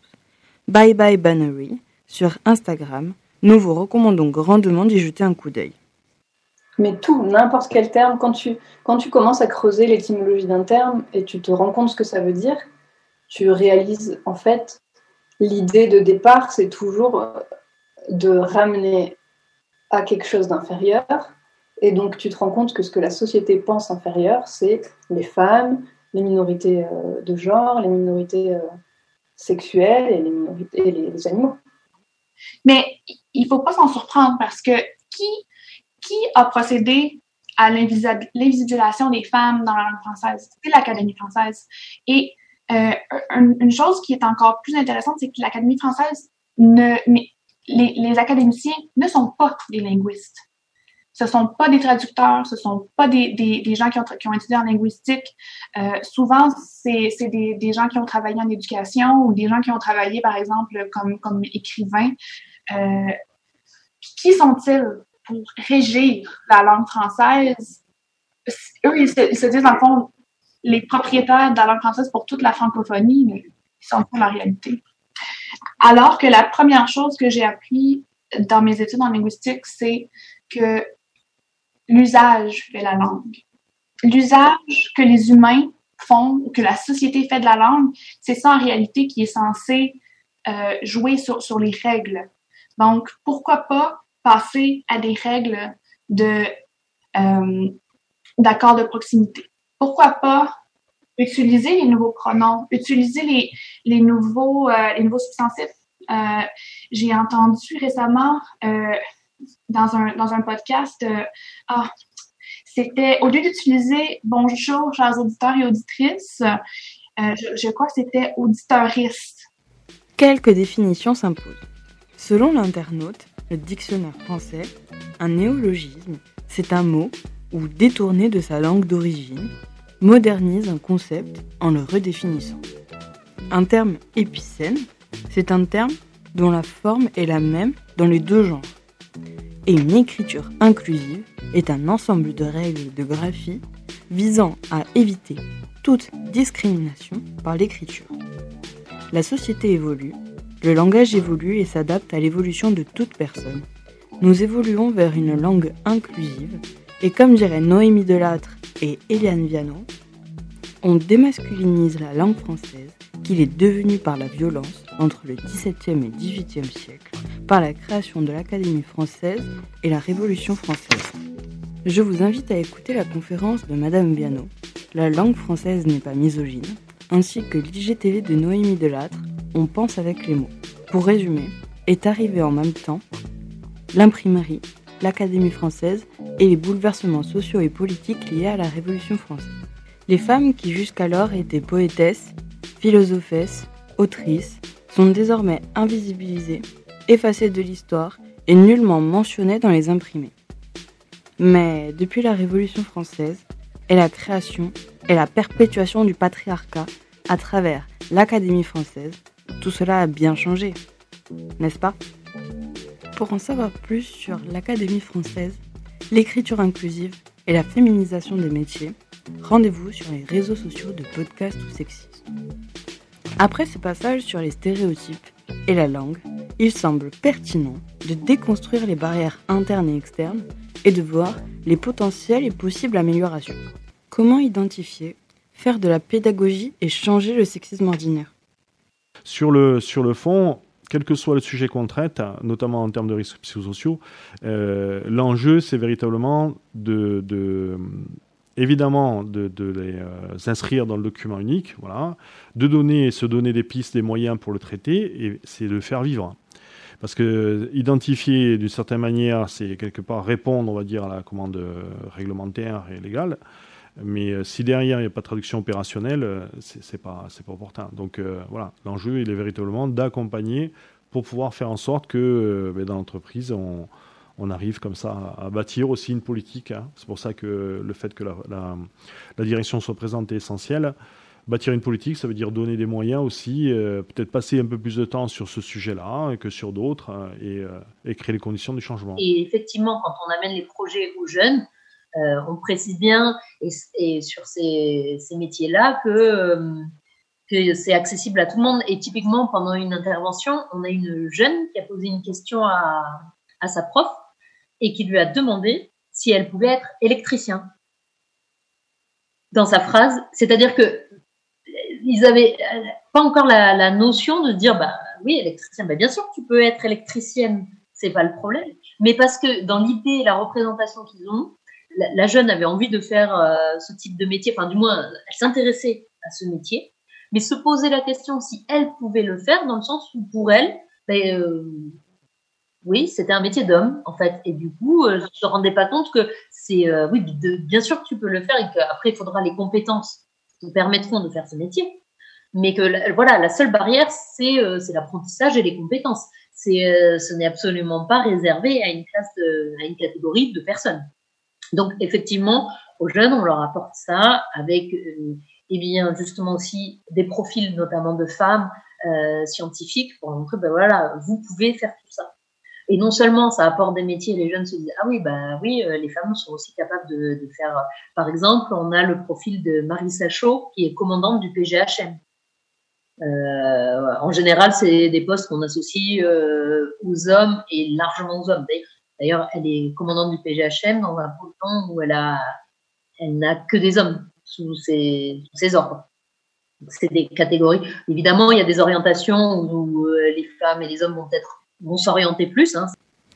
Bye Bye Bannery sur Instagram, nous vous recommandons grandement d'y jeter un coup d'œil. Mais tout, n'importe quel terme, quand tu, quand tu commences à creuser l'étymologie d'un terme et tu te rends compte ce que ça veut dire, tu réalises en fait l'idée de départ, c'est toujours de ramener à quelque chose d'inférieur. Et donc tu te rends compte que ce que la société pense inférieur, c'est les femmes, les minorités euh, de genre, les minorités euh, sexuelles et les, minorités, et les, animaux. Mais il ne faut pas s'en surprendre parce que qui, qui a procédé à l'invisibilisation des femmes dans la langue française? C'est l'Académie française. Et euh, une, chose qui est encore plus intéressante, c'est que l'Académie française, ne, les, les académiciens ne sont pas des linguistes. Ce sont pas des traducteurs, ce sont pas des, des, gens qui ont, qui ont étudié en linguistique. Euh, souvent, c'est des, des gens qui ont travaillé en éducation ou des gens qui ont travaillé, par exemple, comme, comme écrivains. Euh, qui sont-ils pour régir la langue française? Eux, ils se, ils se disent, en fond, les propriétaires de la langue française pour toute la francophonie, mais ils sont pas la réalité. Alors que la première chose que j'ai appris dans mes études en linguistique, c'est que l'usage fait la langue. L'usage que les humains font, que la société fait de la langue, c'est ça en réalité qui est censé euh, jouer sur, sur les règles. Donc, pourquoi pas passer à des règles de euh, d'accord de proximité? Pourquoi pas utiliser les nouveaux pronoms, utiliser les, les nouveaux euh, les nouveaux substantifs? Euh, j'ai entendu récemment euh, dans un, dans un podcast, euh, ah, c'était au lieu d'utiliser bonjour, chers auditeurs et auditrices, euh, je, crois que c'était auditeuriste. Quelques définitions s'imposent. Selon l'internaute, le dictionnaire français, un néologisme, c'est un mot ou détourné de sa langue d'origine, modernise un concept en le redéfinissant. Un terme épicène, c'est un terme dont la forme est la même dans les deux genres, et une écriture inclusive est un ensemble de règles de graphie visant à éviter toute discrimination par l'écriture. La société évolue, le langage évolue et s'adapte à l'évolution de toute personne. Nous évoluons vers une langue inclusive et comme dirait Noémie Delattre et Eliane Viano, on démasculinise la langue française qu'il est devenu par la violence entre le XVIIe et XVIIIe siècle, par la création de l'Académie française et la Révolution française. Je vous invite à écouter la conférence de Madame Biano, La langue française n'est pas misogyne, ainsi que l'IGTV de Noémie Delattre, On pense avec les mots. Pour résumer, est arrivé en même temps l'imprimerie, l'Académie française et les bouleversements sociaux et politiques liés à la Révolution française. Les femmes qui jusqu'alors étaient poétesses, philosophesses, autrices, sont désormais invisibilisées, effacées de l'histoire et nullement mentionnées dans les imprimés. Mais depuis la Révolution française et la création et la perpétuation du patriarcat à travers l'Académie française, tout cela a bien changé, n'est-ce pas? Pour en savoir plus sur l'Académie française, l'écriture inclusive et la féminisation des métiers, rendez-vous sur les réseaux sociaux de podcast ou sexisme. Après ce passage sur les stéréotypes et la langue, il semble pertinent de déconstruire les barrières internes et externes et de voir les potentielles et possibles améliorations. Comment identifier, faire de la pédagogie et changer le sexisme ordinaire? Sur le, sur le fond, quel que soit le sujet qu'on traite, notamment en termes de risques psychosociaux, euh, l'enjeu, c'est véritablement de, de, évidemment de, les euh, inscrire dans le document unique, voilà, de donner, se donner des pistes, des moyens pour le traiter, et c'est de faire vivre. Parce que identifier d'une certaine manière, c'est quelque part répondre, on va dire, à la commande euh, réglementaire et légale. Mais euh, si derrière il n'y a pas de traduction opérationnelle, c'est pas pas opportun. Donc voilà, l'enjeu il est véritablement d'accompagner pour pouvoir faire en sorte que ben, dans l'entreprise on, on arrive comme ça à, bâtir aussi une politique. Hein. C'est pour ça que le fait que la, direction soit présente est essentiel. Bâtir une politique, ça veut dire donner des moyens aussi, euh, peut-être passer un peu plus de temps sur ce sujet-là que sur d'autres euh, et, créer les conditions du changement. Et effectivement, quand on amène les projets aux jeunes, on précise bien et, sur ces, ces métiers-là que que c'est accessible à tout le monde. Et typiquement, pendant une intervention, on a une jeune qui a posé une question à, à sa prof et qui lui a demandé si elle pouvait être électricien. Dans sa phrase, c'est-à-dire que ils avaient pas encore la, notion de dire bah oui électricien, bah bien sûr tu peux être électricienne, c'est pas le problème. Mais parce que dans l'idée, la représentation qu'ils ont, la, jeune avait envie de faire euh, ce type de métier, enfin du moins elle s'intéressait à ce métier mais se poser la question si elle pouvait le faire, dans le sens où pour elle, ben, euh, oui, c'était un métier d'homme en fait, et du coup, euh, je ne se rendais pas compte que c'est, euh, oui, bien sûr que tu peux le faire et qu'après il faudra les compétences qui te permettront de faire ce métier, mais que voilà, la seule barrière c'est c'est l'apprentissage et les compétences. C'est, ce n'est absolument pas réservé à une classe, à une catégorie de personnes. Donc effectivement, aux jeunes, on leur apporte ça avec et bien justement aussi des profils notamment de femmes euh, scientifiques pour montrer ben voilà vous pouvez faire tout ça et non seulement ça apporte des métiers les jeunes se disent ah oui bah oui euh, les femmes sont aussi capables de, faire par exemple on a le profil de Marie Sachaud qui est commandante du PGHM euh, en général c'est des postes qu'on associe euh, aux hommes et largement aux hommes d'ailleurs elle est commandante du PGHM dans un temps où elle a elle n'a que des hommes sous ces, ordres. C'est des catégories. Évidemment, il y a des orientations où les femmes et les hommes vont être vont s'orienter plus. Hein.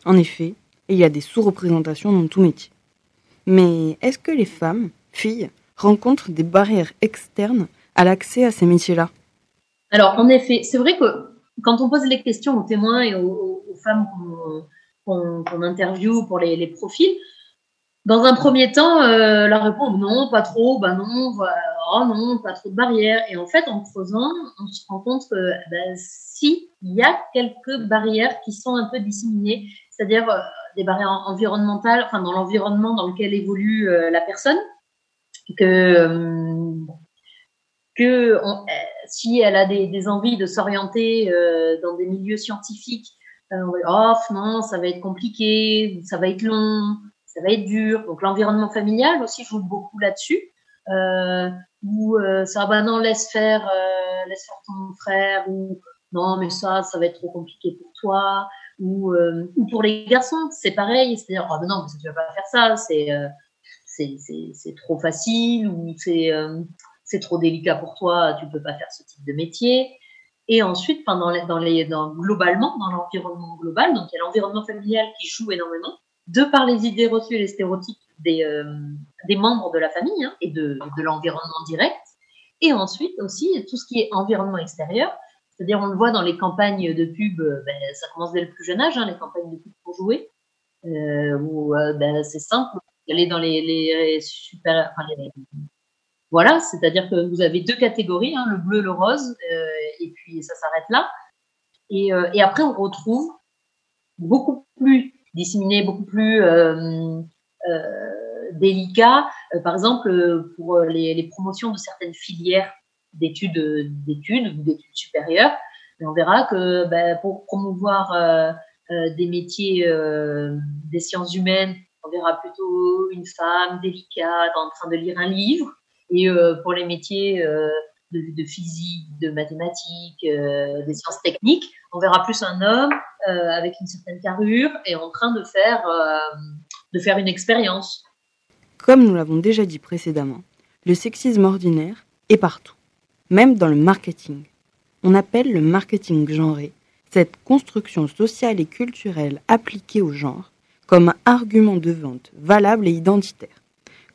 En effet, il y a des sous-représentations dans tout métier. Mais est-ce que les femmes, filles, rencontrent des barrières externes à l'accès à ces métiers-là? Alors, en effet, c'est vrai que quand on pose les questions aux témoins et aux, femmes qu'on interviewe pour les profils, dans un premier temps, euh, la réponse non, pas trop, bah non, oh non, pas trop de barrières. Et en fait, en creusant, on se rend compte que ben, il y a quelques barrières qui sont un peu disséminées, c'est-à-dire euh, des barrières environnementales, enfin dans l'environnement dans lequel évolue euh, la personne, que que si elle a des, envies de s'orienter dans des milieux scientifiques, oh non, ça va être compliqué, ça va être long ça va être dur. Donc l'environnement familial aussi joue beaucoup là-dessus. Euh, ou euh, ça, bah non, laisse faire, euh, laisse faire ton frère, ou non, mais ça, ça va être trop compliqué pour toi. Ou, euh, ou pour les garçons, c'est pareil, c'est-à-dire, oh, non, mais tu vas pas faire ça, c'est euh, c'est trop facile, ou c'est c'est trop délicat pour toi, tu peux pas faire ce type de métier. Et ensuite, pendant dans, les, dans, globalement, dans l'environnement global, donc il y a l'environnement familial qui joue énormément, de par les idées reçues et les stéréotypes des, euh, des membres de la famille hein, et de, de l'environnement direct. Et ensuite aussi tout ce qui est environnement extérieur. C'est-à-dire, on le voit dans les campagnes de pub, euh, ben, ça commence dès le plus jeune âge, hein, les campagnes de pub pour jouer, euh, où euh, ben, c'est simple, aller dans les, les super, enfin, les, voilà, c'est-à-dire que vous avez deux catégories, hein, le bleu, le rose, euh, et puis ça s'arrête là. Et, et après, on retrouve beaucoup plus disséminé beaucoup plus euh, euh, délicat. Euh, par exemple, pour les, les, promotions de certaines filières d'études d'études ou d'études supérieures, on verra que ben, pour promouvoir des métiers des sciences humaines, on verra plutôt une femme délicate en train de lire un livre. Et pour les métiers de, physique, de mathématiques, des sciences techniques, on verra plus un homme euh, avec une certaine carrure et en train de faire, euh, de faire une expérience. Comme nous l'avons déjà dit précédemment, le sexisme ordinaire est partout, même dans le marketing. On appelle le marketing genré cette construction sociale et culturelle appliquée au genre comme argument de vente valable et identitaire,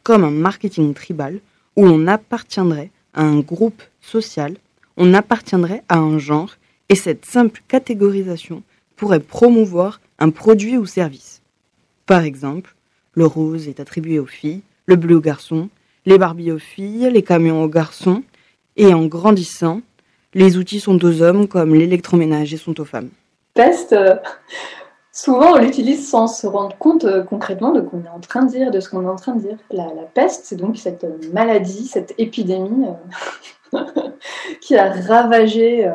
comme un marketing tribal où l'on appartiendrait à un groupe social, on appartiendrait à un genre et cette simple catégorisation pourrait promouvoir un produit ou service. Par exemple, le rose est attribué aux filles, le bleu aux garçons, les Barbies aux filles, les camions aux garçons, et en grandissant, les outils sont aux hommes comme l'électroménager sont aux femmes. Test, euh, souvent on l'utilise sans se rendre compte euh, concrètement de ce qu'on est en train de dire, de ce qu'on est en train de dire. La, peste, c'est donc cette maladie, cette épidémie euh, qui a ravagé, euh,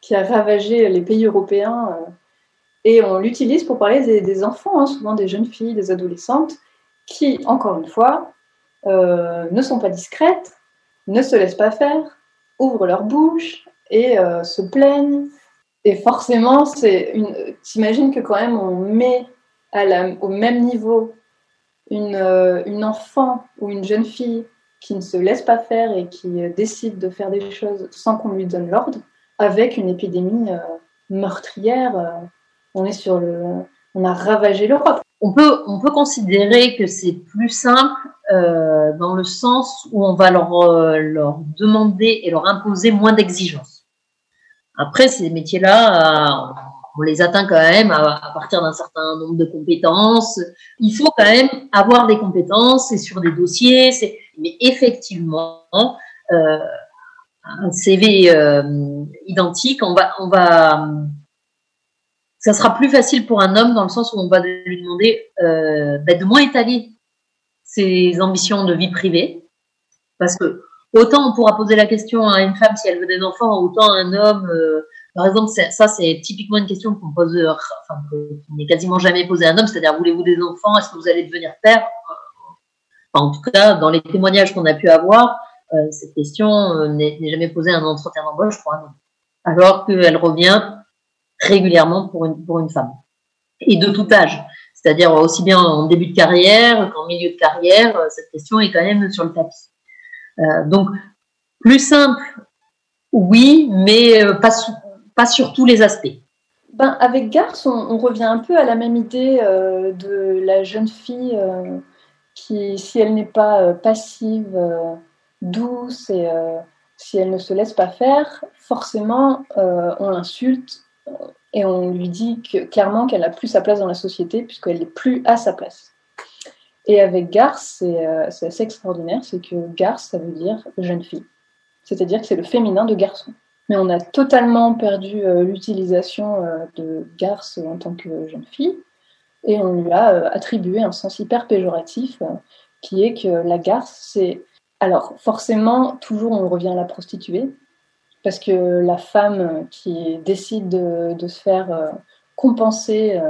qui a ravagé les pays européens. et on l'utilise pour parler des, enfants, hein, souvent des jeunes filles, des adolescentes, qui, encore une fois, ne sont pas discrètes, ne se laissent pas faire, ouvrent leur bouche et se plaignent et forcément, c'est une. T'imagines que quand même on met à la, au même niveau une, euh, une enfant ou une jeune fille qui ne se laisse pas faire et qui euh, décide de faire des choses sans qu'on lui donne l'ordre, avec une épidémie euh, meurtrière. on est sur le, on a ravagé l'Europe. On peut, on peut considérer que c'est plus simple dans le sens où on va leur, leur demander et leur imposer moins d'exigences. Après, ces métiers-là, euh, on les atteint quand même à, partir d'un certain nombre de compétences. Il faut quand même avoir des compétences, et sur des dossiers. Mais effectivement, euh, un CV euh, identique, on va, on va, ça sera plus facile pour un homme dans le sens où on va lui demander ben, de moins étaler ses ambitions de vie privée, parce que autant on pourra poser la question à une femme si elle veut des enfants, autant un homme, euh, par exemple, ça c'est typiquement une question qu'on pose, euh, enfin, qui n'est quasiment jamais posée à un homme, c'est-à-dire voulez-vous des enfants, est-ce que vous allez devenir père? En tout cas, dans les témoignages qu'on a pu avoir, euh, cette question n'est jamais posée à un entretien d'embauche pour un homme, alors qu'elle revient régulièrement pour une, pour une femme, et de tout âge. C'est-à-dire aussi bien en début de carrière qu'en milieu de carrière, cette question est quand même sur le tapis. Euh, donc, plus simple, oui, mais euh, pas, sur tous les aspects. Ben, avec Garce, on, revient un peu à la même idée euh, de la jeune fille qui, si elle n'est pas passive, douce et si elle ne se laisse pas faire, forcément, on l'insulte et on lui dit que, clairement qu'elle n'a plus sa place dans la société puisqu'elle n'est plus à sa place. Et avec garce, euh, c'est assez extraordinaire, c'est que garce, ça veut dire jeune fille. C'est-à-dire que c'est le féminin de garçon. Mais on a totalement perdu euh, l'utilisation euh, de garce en tant que jeune fille, et on lui a attribué un sens hyper péjoratif, qui est que la garce, c'est... Alors forcément, toujours on revient à la prostituée, parce que la femme qui décide de, se faire compenser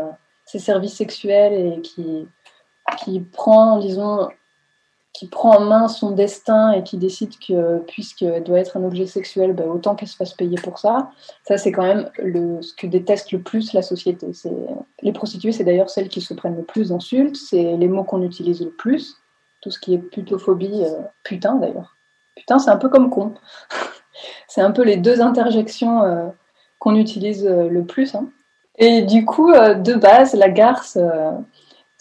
ses services sexuels et qui qui prend, disons, qui prend en main son destin et qui décide que, puisqu'elle doit être un objet sexuel, ben, autant qu'elle se fasse payer pour ça, ça c'est quand même ce que déteste le plus la société. Les prostituées, c'est d'ailleurs celles qui se prennent le plus d'insultes, c'est les mots qu'on utilise le plus, tout ce qui est putophobie, euh, putain d'ailleurs. Putain, c'est un peu comme con. c'est un peu les deux interjections euh, qu'on utilise euh, le plus. Hein. Et du coup, de base, la garce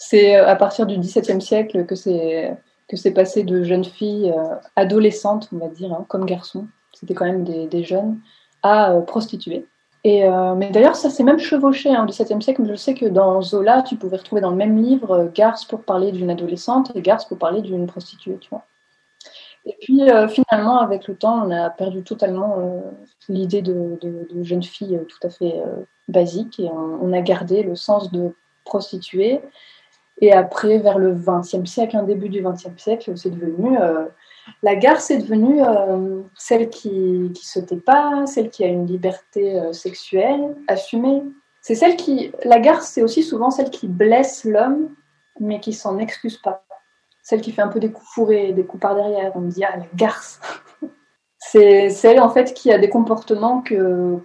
c'est euh, à partir du XVIIe siècle que c'est que c'est passé de jeunes filles euh, adolescentes, on va dire, hein, comme garçons, c'était quand même des, jeunes, à euh, prostituées. Et, mais d'ailleurs, ça s'est même chevauché hein, au XVIIe siècle. Je sais que dans Zola, tu pouvais retrouver dans le même livre garce pour parler d'une adolescente et garce pour parler d'une prostituée, tu vois. Et puis finalement, avec le temps, on a perdu totalement l'idée de, jeune fille tout à fait basique et on, a gardé le sens de prostituée et après, vers le XXe siècle, un début du XXe siècle, c'est devenu euh, la gare, c'est devenu euh, celle qui qui se tait pas, celle qui a une liberté euh, sexuelle assumée. C'est celle qui, la gare, c'est aussi souvent celle qui blesse l'homme, mais qui s'en excuse pas. Celle qui fait un peu des coups fourrés, des coups par derrière. On me dit ah la garce. c'est celle en fait qui a des comportements que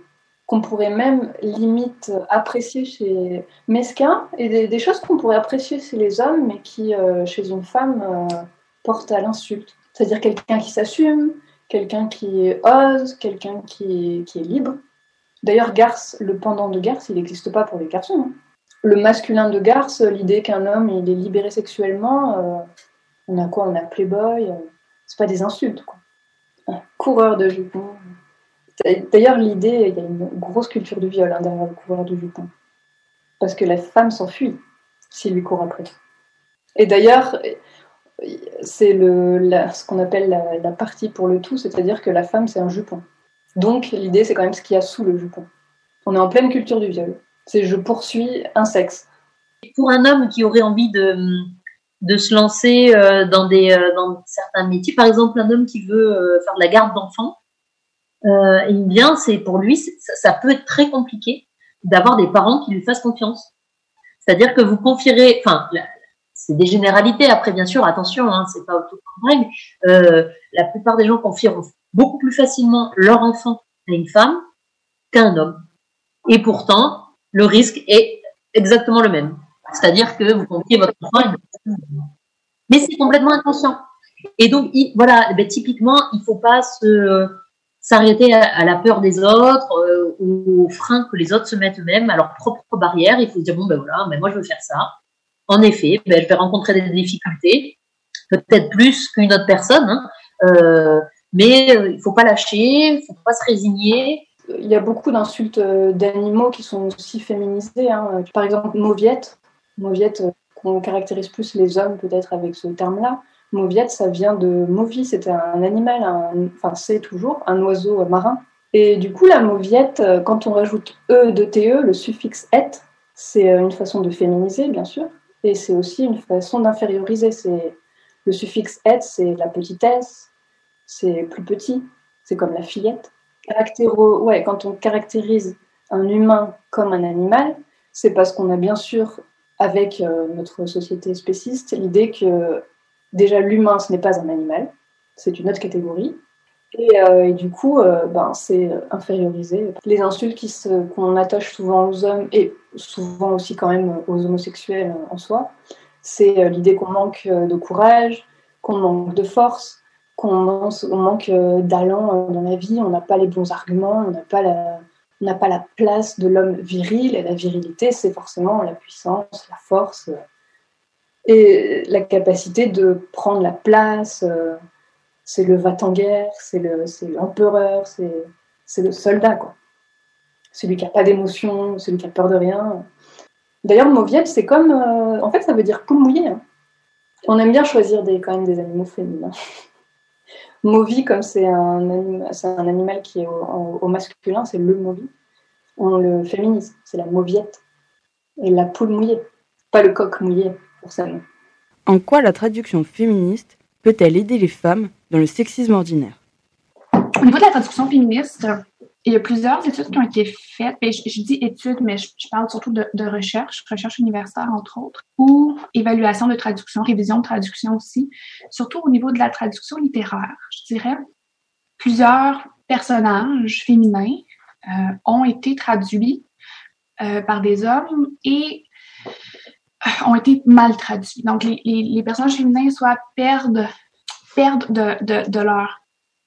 qu'on pourrait même limite apprécier chez mesquin et des, choses qu'on pourrait apprécier chez les hommes mais qui euh, chez une femme euh, portent à l'insulte. C'est-à-dire quelqu'un qui s'assume, quelqu'un qui ose, quelqu'un qui, qui, est libre. D'ailleurs, garce, le pendant de garce, il n'existe pas pour les garçons. Hein. Le masculin de garce, l'idée qu'un homme il est libéré sexuellement, euh, on a quoi? On a playboy, c'est pas des insultes quoi. coureur de jupons. D'ailleurs, l'idée, il y a une grosse culture du viol hein, derrière le couvreur du jupon. Parce que la femme s'enfuit s'il lui court après. Et d'ailleurs, c'est ce qu'on appelle la, partie pour le tout, c'est-à-dire que la femme, c'est un jupon. Donc, l'idée, c'est quand même ce qu'il y a sous le jupon. On est en pleine culture du viol. C'est je poursuis un sexe. Pour un homme qui aurait envie de, de se lancer euh, dans, des, euh, dans certains métiers, par exemple un homme qui veut euh, faire de la garde d'enfants, eh bien, c'est pour lui, ça, peut être très compliqué d'avoir des parents qui lui fassent confiance. C'est-à-dire que vous confierez, enfin, c'est des généralités. Après, bien sûr, attention, hein, c'est pas tout règle. Euh, la plupart des gens confieront beaucoup plus facilement leur enfant à une femme qu'à un homme. Et pourtant, le risque est exactement le même. C'est-à-dire que vous confiez votre enfant. Mais c'est complètement inconscient. Et donc, voilà, ben, typiquement, il faut pas s'arrêter à, la peur des autres, euh, aux freins que les autres se mettent eux-mêmes, à leurs propres barrières. Il faut se dire, bon, ben voilà, mais moi, je veux faire ça. En effet, ben, je vais rencontrer des difficultés, peut-être plus qu'une autre personne, hein. euh, mais euh, il faut pas lâcher, il faut pas se résigner. Il y a beaucoup d'insultes euh, d'animaux qui sont aussi féminisées. Hein. Par exemple, mauviette. Mauviette, qu'on caractérise plus les hommes peut-être avec ce terme-là. Mauviette, ça vient de Mauvie, c'était un animal, enfin c'est toujours un oiseau marin. Et du coup, la mauviette, quand on rajoute E de TE, le suffixe et, c'est une façon de féminiser, bien sûr, et c'est aussi une façon d'inférioriser. C'est le suffixe et, c'est la petitesse, c'est plus petit, c'est comme la fillette. Caractéro, ouais, quand on caractérise un humain comme un animal, c'est parce qu'on a bien sûr, avec euh, notre société spéciste, l'idée que déjà l'humain, ce n'est pas un animal, c'est une autre catégorie. Et, euh, du coup, euh, ben, c'est infériorisé. Les insultes qu'on attache souvent aux hommes, et souvent aussi quand même aux homosexuels en soi, c'est l'idée qu'on manque de courage, qu'on manque de force, qu'on manque d'allant dans la vie, on n'a pas les bons arguments, on n'a pas la, n'a pas la place de l'homme viril, et la virilité, c'est forcément la puissance, la force, et la capacité de prendre la place. Euh, c'est le va-t-en-guerre, c'est l'empereur, c'est le soldat, quoi. Celui qui n'a pas d'émotion, celui qui a peur de rien. D'ailleurs, mauviette, c'est comme. Euh, en fait, ça veut dire poule mouillée. Hein. On aime bien choisir des, quand même des animaux féminins. Mauvi, comme c'est un, un, animal qui est au, masculin, c'est le mauvi. On le féminise, c'est la mauviette. Et la poule mouillée, pas le coq mouillé pour ça. En quoi la traduction féministe peut-elle aider les femmes dans le sexisme ordinaire? Au niveau de la traduction féministe, il y a plusieurs études qui ont été faites. Et je, dis études, mais je, parle surtout de, recherche, recherche universitaire entre autres, ou évaluation de traduction, révision de traduction aussi, surtout au niveau de la traduction littéraire. Je dirais, plusieurs personnages féminins euh, ont été traduits euh, par des hommes et euh, ont été mal traduits. Donc, les, personnages féminins soit perdent, perdent de, de, de leur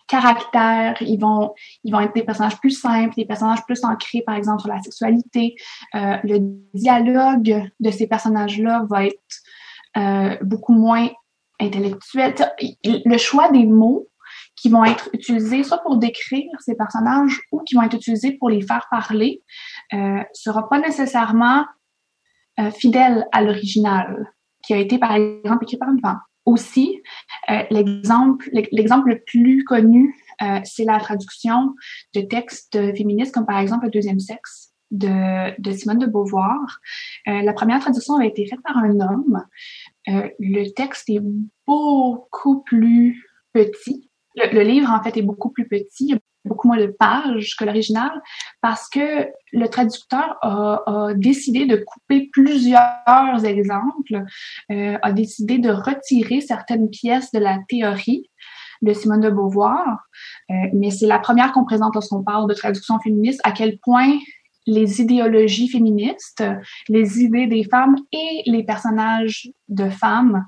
caractère, ils vont, ils vont être des personnages plus simples, des personnages plus ancrés, par exemple, sur la sexualité. Euh, le dialogue de ces personnages-là va être euh, beaucoup moins intellectuel. Le choix des mots qui vont être utilisés soit pour décrire ces personnages ou qui vont être utilisés pour les faire parler euh, sera pas nécessairement euh, fidèle à l'original qui a été par exemple écrit par une femme. Aussi, euh, l'exemple, le plus connu, euh, c'est la traduction de textes féministes comme par exemple Le deuxième sexe de, Simone de Beauvoir. Euh, la première traduction avait été faite par un homme. le texte est beaucoup plus petit. Le, livre, en fait, est beaucoup plus petit beaucoup moins de pages que l'original parce que le traducteur a, décidé de couper plusieurs exemples, euh, a décidé de retirer certaines pièces de la théorie de Simone de Beauvoir. Euh, mais c'est la première qu'on présente lorsqu'on parle de traduction féministe, à quel point les idéologies féministes, les idées des femmes et les personnages de femmes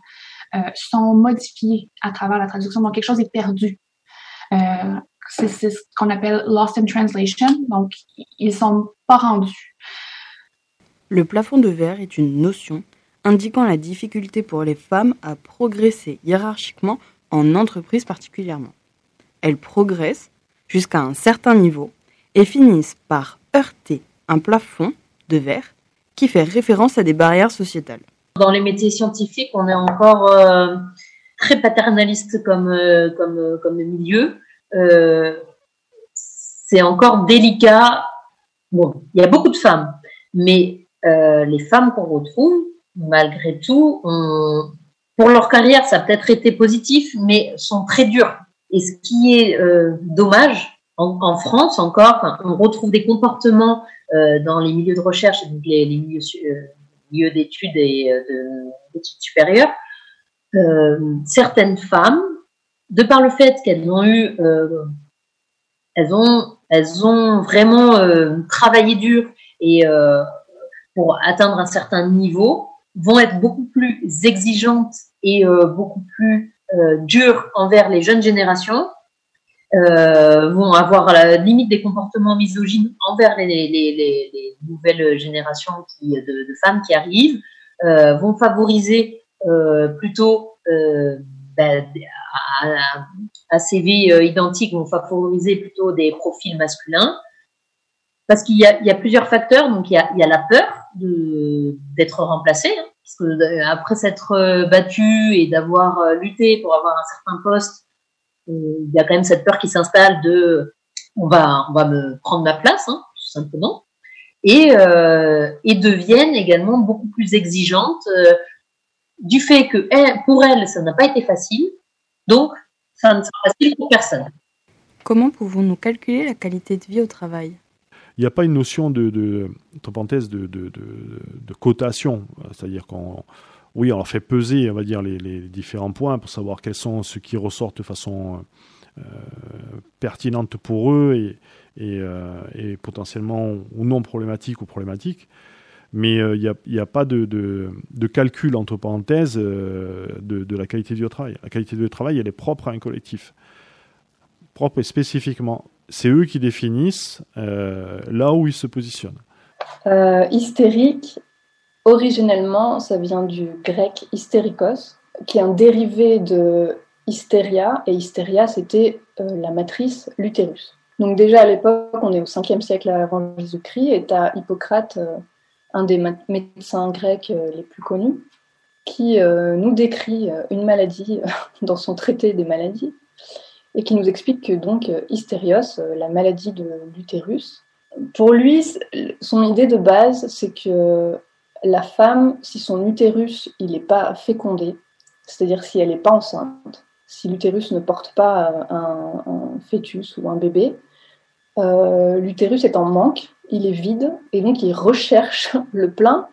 euh, sont modifiés à travers la traduction. Donc, quelque chose est perdu. C'est ce qu'on appelle lost in translation, donc ils sont pas rendus. Le plafond de verre est une notion indiquant la difficulté pour les femmes à progresser hiérarchiquement en entreprise particulièrement. Elles progressent jusqu'à un certain niveau et finissent par heurter un plafond de verre qui fait référence à des barrières sociétales. Dans les métiers scientifiques, on est encore euh, très paternaliste comme, euh, comme, euh, comme milieu. Euh, c'est encore délicat. Bon, il y a beaucoup de femmes, Mais euh, les femmes qu'on retrouve, malgré tout, pour leur carrière, ça a peut-être été positif, mais sont très dures. Et ce qui est euh, dommage, en, France encore, on retrouve des comportements euh, dans les milieux de recherche, donc les, milieux, milieux d'études et d'études supérieures. certaines femmes, de par le fait qu'elles ont eu, elles ont, elles ont vraiment travaillé dur et pour atteindre un certain niveau vont être beaucoup plus exigeantes et euh, beaucoup plus euh, dures envers les jeunes générations, euh, vont avoir la limite des comportements misogynes envers les, les, les, les nouvelles générations de, femmes qui arrivent, euh, vont favoriser euh, plutôt ben, à, CV identiques, vont favoriser plutôt des profils masculins. Parce qu'il y, a, plusieurs facteurs. Donc il y a, la peur d'être remplacé, hein, parce que euh, après s'être euh, battu et d'avoir euh, lutté pour avoir un certain poste, il y a quand même cette peur qui s'installe de on va on va me prendre ma place, hein, tout simplement, et euh, et deviennent également beaucoup plus exigeantes du fait que pour elles ça n'a pas été facile, donc ça ne sera facile pour personne. Comment pouvons-nous calculer la qualité de vie au travail? Il n'y a pas une notion de, de, de, de cotation. C'est-à-dire qu'on oui, on leur fait peser, on va dire, les, les, différents points pour savoir quels sont ceux qui ressortent de façon euh, pertinente pour eux et, et, euh, et, potentiellement ou non problématiques ou problématiques. Mais il euh, n'y a, pas de, calcul, entre parenthèses, euh, de, la qualité du travail. La qualité du travail, elle est propre à un collectif. Propre et spécifiquement c'est eux qui définissent euh, là où ils se positionnent. Hystérique, originellement, ça vient du grec hystérikos, qui est un dérivé de hystéria, et hystéria, c'était la matrice, l'utérus. Donc déjà à l'époque, on est au 5e siècle avant Jésus-Christ, et à Hippocrate, un des médecins grecs les plus connus, qui nous décrit une maladie dans son traité des maladies, et qui nous explique que donc euh, hystérios, euh, la maladie de l'utérus, pour lui, son idée de base, c'est que la femme, si son utérus il n'est pas fécondé, c'est-à-dire si elle n'est pas enceinte, si l'utérus ne porte pas un, fœtus ou un bébé, euh, l'utérus est en manque, il est vide, et donc il recherche le plein,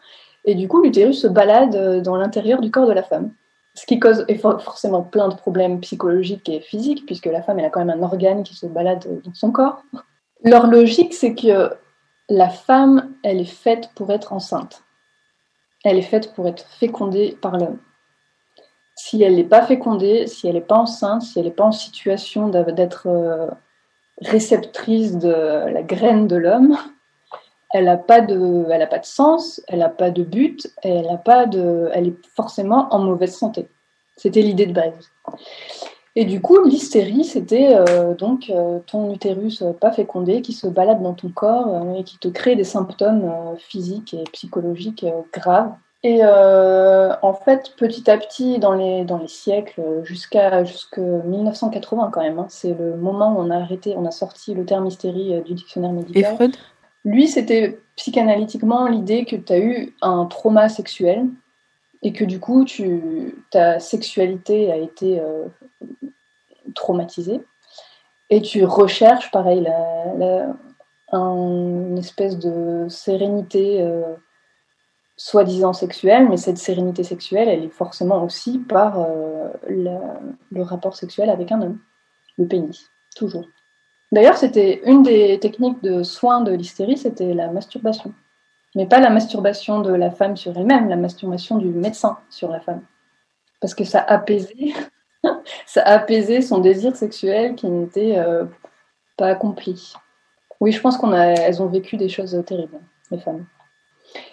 et du coup l'utérus se balade dans l'intérieur du corps de la femme ce qui cause forcément plein de problèmes psychologiques et physiques, puisque la femme, elle a quand même un organe qui se balade dans son corps. Leur logique, c'est que la femme, elle est faite pour être enceinte. Elle est faite pour être fécondée par l'homme. Si elle n'est pas fécondée, si elle n'est pas enceinte, si elle n'est pas en situation d'être euh, réceptrice de la graine de l'homme, elle n'a pas de, pas de sens, elle n'a pas de but, elle a pas de, elle est forcément en mauvaise santé. C'était l'idée de base. Et du coup, l'hystérie, c'était euh, donc euh, ton utérus pas fécondé qui se balade dans ton corps euh, et qui te crée des symptômes physiques et psychologiques graves. Et en fait, petit à petit, dans les, dans les siècles, jusqu'à 1980 quand même, hein, c'est le moment où on a arrêté, on a sorti le terme hystérie du dictionnaire médical. Et Freud? Lui, c'était psychanalytiquement l'idée que tu as eu un trauma sexuel et que du coup, tu, ta sexualité a été euh, traumatisée. Et tu recherches, pareil, une espèce de sérénité euh, soi-disant sexuelle, mais cette sérénité sexuelle, elle est forcément aussi par euh, le rapport sexuel avec un homme, le pénis, toujours. D'ailleurs, c'était une des techniques de soins de l'hystérie, c'était la masturbation. Mais pas la masturbation de la femme sur elle-même, la masturbation du médecin sur la femme. Parce que ça apaisait, ça apaisait son désir sexuel qui n'était euh, pas accompli. Oui, je pense qu'elles ont vécu des choses terribles, les femmes.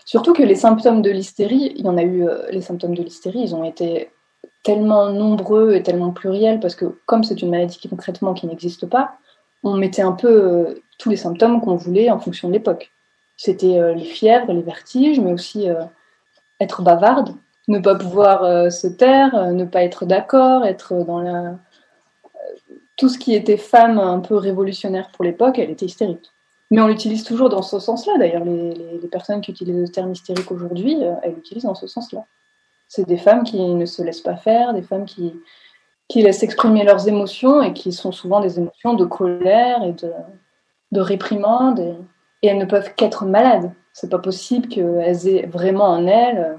Surtout que les symptômes de l'hystérie, il y en a eu, euh, les symptômes de l'hystérie, ils ont été tellement nombreux et tellement pluriels parce que comme c'est une maladie qui concrètement qui n'existe pas, on mettait un peu euh, tous les symptômes qu'on voulait en fonction de l'époque. C'était euh, les fièvres, les vertiges, mais aussi euh, être bavarde, ne pas pouvoir se taire, ne pas être d'accord, être dans la... Tout ce qui était femme un peu révolutionnaire pour l'époque, elle était hystérique. Mais on l'utilise toujours dans ce sens-là. D'ailleurs, les, personnes qui utilisent le terme hystérique aujourd'hui, elles l'utilisent dans ce sens-là. C'est des femmes qui ne se laissent pas faire, des femmes qui, qui laissent exprimer leurs émotions et qui sont souvent des émotions de colère et de, de réprimande. Et, elles ne peuvent qu'être malades. C'est pas possible qu'elles aient vraiment en elles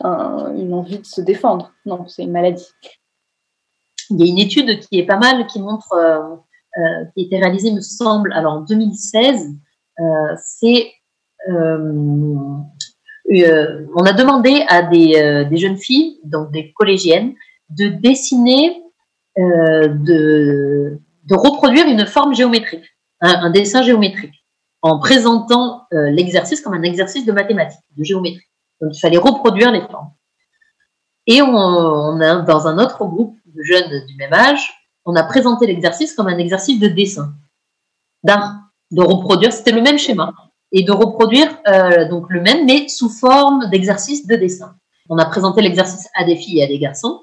un, une envie de se défendre. Non, c'est une maladie. Il y a une étude qui est pas mal, qui montre, euh, euh, qui a été réalisée, me semble, alors en 2016, euh, c'est on a demandé à des, des, jeunes filles, donc des collégiennes, de dessiner, de, de, reproduire une forme géométrique, un, dessin géométrique, en présentant l'exercice comme un exercice de mathématiques, de géométrie. Donc il fallait reproduire les formes. Et on a dans un autre groupe de jeunes du même âge, on a présenté l'exercice comme un exercice de dessin, d'art, de reproduire, c'était le même schéma, et de reproduire euh, donc le même, mais sous forme d'exercice de dessin. On a présenté l'exercice à des filles et à des garçons.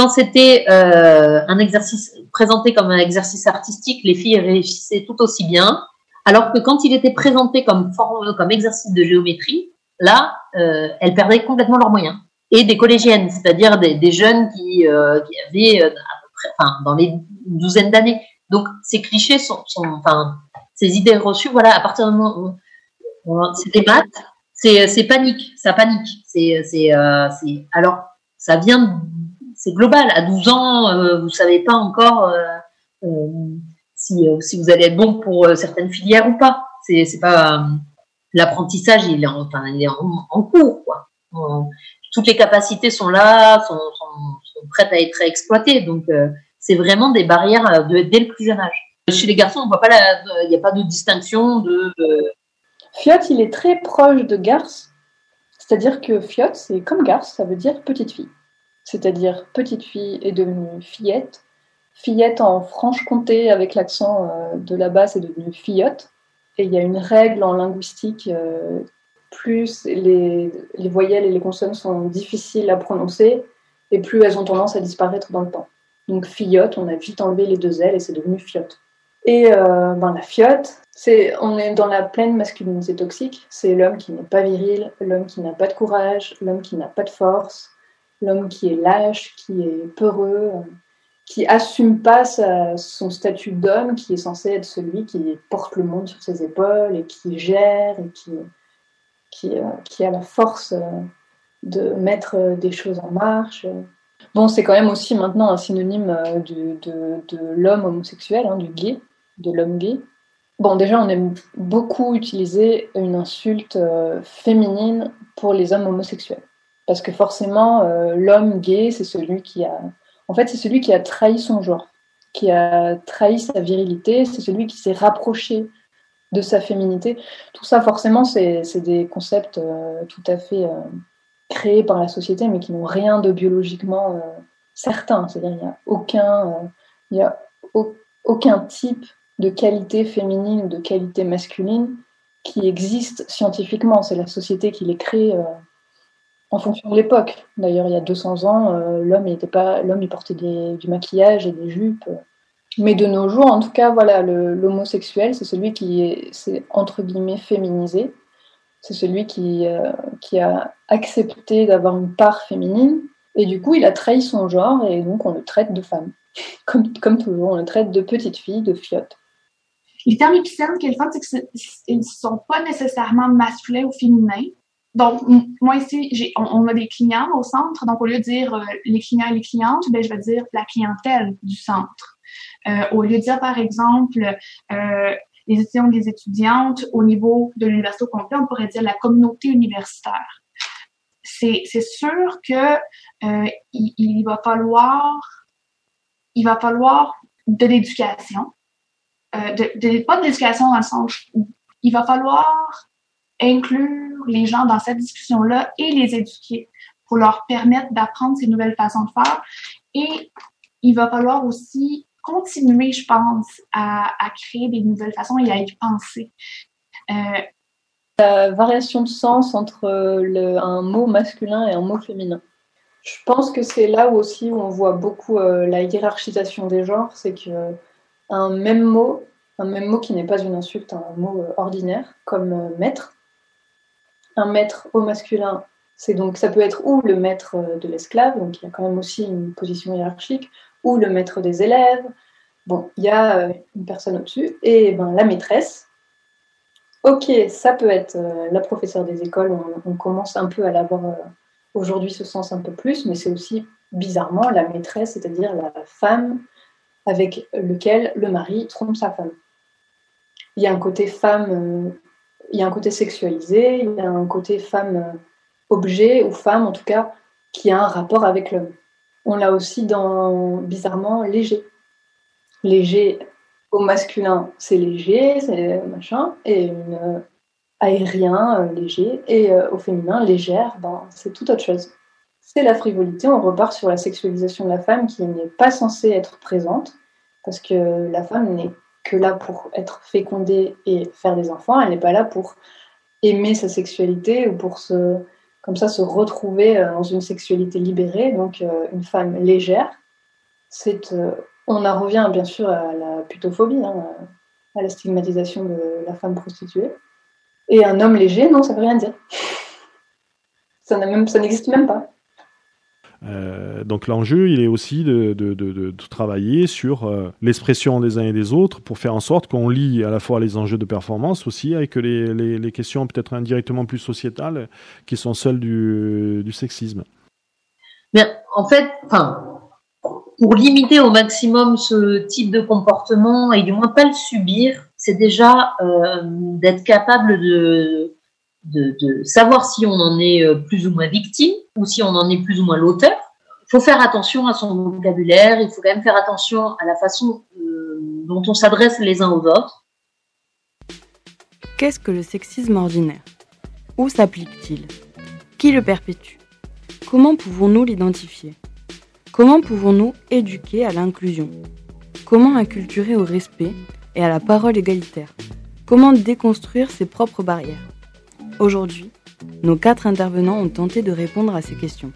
Quand c'était euh, un exercice présenté comme un exercice artistique, les filles réussissaient tout aussi bien, alors que quand il était présenté comme forme, comme exercice de géométrie, là, euh, elles perdaient complètement leurs moyens et des collégiennes, c'est-à-dire des, jeunes qui, euh, avaient enfin, dans les douzaines d'années. Donc ces clichés sont, enfin, ces idées reçues, voilà, à partir du moment où c'est des maths, c'est, panique, ça panique. C'est, c'est, euh, alors ça vient, c'est global. À 12 ans, euh, vous savez pas encore euh, si, si vous allez être bon pour certaines filières ou pas. C'est, pas l'apprentissage, il est en, enfin, il est en, cours, quoi toutes les capacités sont là, sont, prêtes à être exploitées. Donc, euh, c'est vraiment des barrières euh, dès le plus jeune âge. Chez les garçons, on voit pas il n'y a pas de distinction de. Fiot, il est très proche de garce. C'est-à-dire que Fiot, c'est comme garce, ça veut dire petite fille. C'est-à-dire petite fille est devenue fillette. Fillette en Franche-Comté avec l'accent euh, de là-bas, c'est devenu fillotte. Et il y a une règle en linguistique plus les, voyelles et les consonnes sont difficiles à prononcer et plus elles ont tendance à disparaître dans le temps. Donc fillotte, on a vite enlevé les deux L et c'est devenu fiotte. Et euh, ben, la fiotte, c'est, on est dans la pleine masculinité toxique. C'est l'homme qui n'est pas viril, l'homme qui n'a pas de courage, l'homme qui n'a pas de force, l'homme qui est lâche, qui est peureux, qui assume pas son statut d'homme, qui est censé être celui qui porte le monde sur ses épaules et qui gère et qui, qui, euh, qui a la force euh, de mettre euh, des choses en marche. Bon, c'est quand même aussi maintenant un synonyme de, de, de l'homme homosexuel, hein, du gay, de l'homme gay. Bon, déjà, on aime beaucoup utiliser une insulte féminine pour les hommes homosexuels. Parce que forcément, l'homme gay, c'est celui qui a. En fait, c'est celui qui a trahi son genre, qui a trahi sa virilité, c'est celui qui s'est rapproché de sa féminité. Tout ça, forcément, c'est des concepts euh, tout à fait euh, créés par la société, mais qui n'ont rien de biologiquement euh, certain. C'est-à-dire qu'il n'y a aucun, il y a aucun type de qualité féminine ou de qualité masculine qui existe scientifiquement. C'est la société qui les crée en fonction de l'époque. D'ailleurs, il y a 200 ans, l'homme n'était pas, l'homme il portait du maquillage et des jupes. Mais de nos jours, en tout cas, voilà, l'homosexuel, c'est celui qui est, entre guillemets féminisé. C'est celui qui, euh, qui a accepté d'avoir une part féminine. Et du coup, il a trahi son genre et donc on le traite de femme. Comme, comme toujours, on le traite de petite fille, de fiotte. Les termes épicènes, est fun, c'est qu'ils ne sont pas nécessairement masculins ou féminins. Donc, moi ici, on, a des clients au centre. Donc, au lieu de dire euh, les clients et les clientes, ben, je vais dire la clientèle du centre. Euh, au lieu de dire, par exemple, euh, les étudiants et les étudiantes au niveau de l'université au complet, on pourrait dire la communauté universitaire. C'est sûr que il, va falloir il va falloir de l'éducation, pas de l'éducation dans le sens où il va falloir inclure les gens dans cette discussion-là et les éduquer pour leur permettre d'apprendre ces nouvelles façons de faire. Et il va falloir aussi continuer, je pense, à, créer des nouvelles façons et à y penser. Euh, la variation de sens entre le, un mot masculin et un mot féminin. Je pense que c'est là aussi où on voit beaucoup euh, la hiérarchisation des genres, c'est que un même mot un même mot qui n'est pas une insulte, un mot ordinaire, comme maître. Un maître au masculin, c'est donc ça peut être ou le maître de l'esclave, donc il y a quand même aussi une position hiérarchique, ou le maître des élèves. Bon, il y a une personne au-dessus, et ben, la maîtresse, Ok, ça peut être euh, la professeure des écoles, on, commence un peu à l'avoir euh, aujourd'hui ce sens un peu plus, mais c'est aussi bizarrement la maîtresse, c'est-à-dire la femme avec lequel le mari trompe sa femme. Il y a un côté femme, euh, il y a un côté sexualisé, il y a un côté femme objet ou femme en tout cas qui a un rapport avec l'homme. On l'a aussi dans bizarrement léger. Léger au masculin, c'est léger, c'est machin, et une, euh, aérien, euh, léger, et euh, au féminin, légère, ben, c'est tout autre chose. C'est la frivolité, on repart sur la sexualisation de la femme qui n'est pas censée être présente, parce que la femme n'est que là pour être fécondée et faire des enfants, elle n'est pas là pour aimer sa sexualité ou pour se, comme ça, se retrouver dans une sexualité libérée. Donc, une femme légère, c'est on en revient bien sûr à la putophobie, hein, à la stigmatisation de la femme prostituée. Et un homme léger, non, ça veut rien dire. Ça n'existe même, pas. Euh, donc l'enjeu, il est aussi de, travailler sur euh, l'expression des uns et des autres pour faire en sorte qu'on lie à la fois les enjeux de performance aussi avec les, questions peut-être indirectement plus sociétales qui sont celles du, sexisme. Mais en fait, pour limiter au maximum ce type de comportement et du moins pas le subir, c'est déjà euh, d'être capable de, de, savoir si on en est euh, plus ou moins victime ou si on en est plus ou moins l'auteur. Il faut faire attention à son vocabulaire, il faut quand même faire attention à la façon euh, dont on s'adresse les uns aux autres. Qu'est-ce que le sexisme ordinaire? Où s'applique-t-il? Qui le perpétue? Comment pouvons-nous l'identifier? Comment pouvons-nous éduquer à l'inclusion? Comment inculturer au respect et à la parole égalitaire? Comment déconstruire ses propres barrières? Aujourd'hui, nos quatre intervenants ont tenté de répondre à ces questions.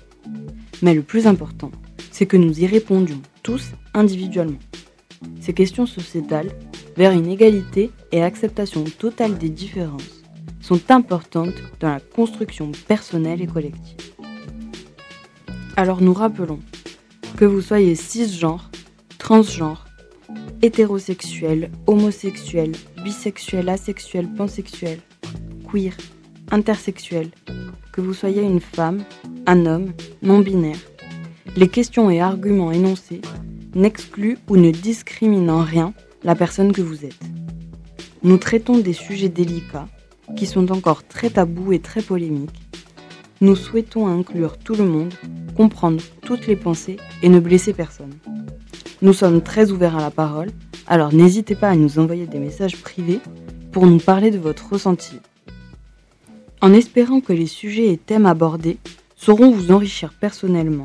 Mais le plus important, c'est que nous y répondions tous individuellement. Ces questions sociétales, vers une égalité et acceptation totale des différences, sont importantes dans la construction personnelle et collective. Alors nous rappelons que vous soyez cisgenre, transgenre, hétérosexuel, homosexuel, bisexuel, asexuel, pansexuel, queer, intersexuel, que vous soyez une femme, un homme, non-binaire. Les questions et arguments énoncés n'excluent ou ne discriminent en rien la personne que vous êtes. Nous traitons des sujets délicats qui sont encore très tabous et très polémiques. Nous souhaitons inclure tout le monde comprendre toutes les pensées et ne blesser personne. Nous sommes très ouverts à la parole, alors n'hésitez pas à nous envoyer des messages privés pour nous parler de votre ressenti. En espérant que les sujets et thèmes abordés sauront vous enrichir personnellement,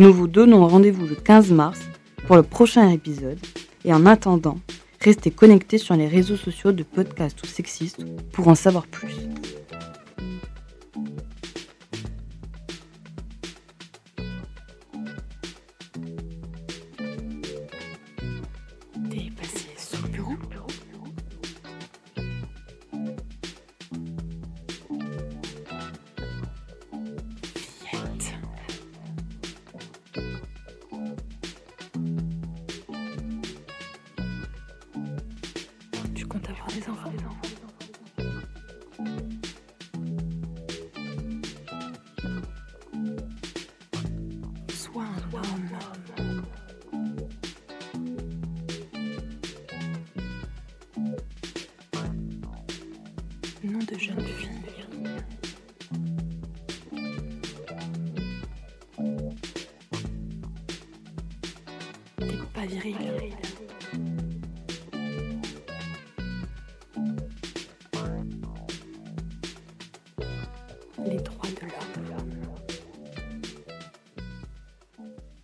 nous vous donnons rendez-vous le 15 mars pour le prochain épisode et en attendant, restez connectés sur les réseaux sociaux de Podcast ou pour en savoir plus.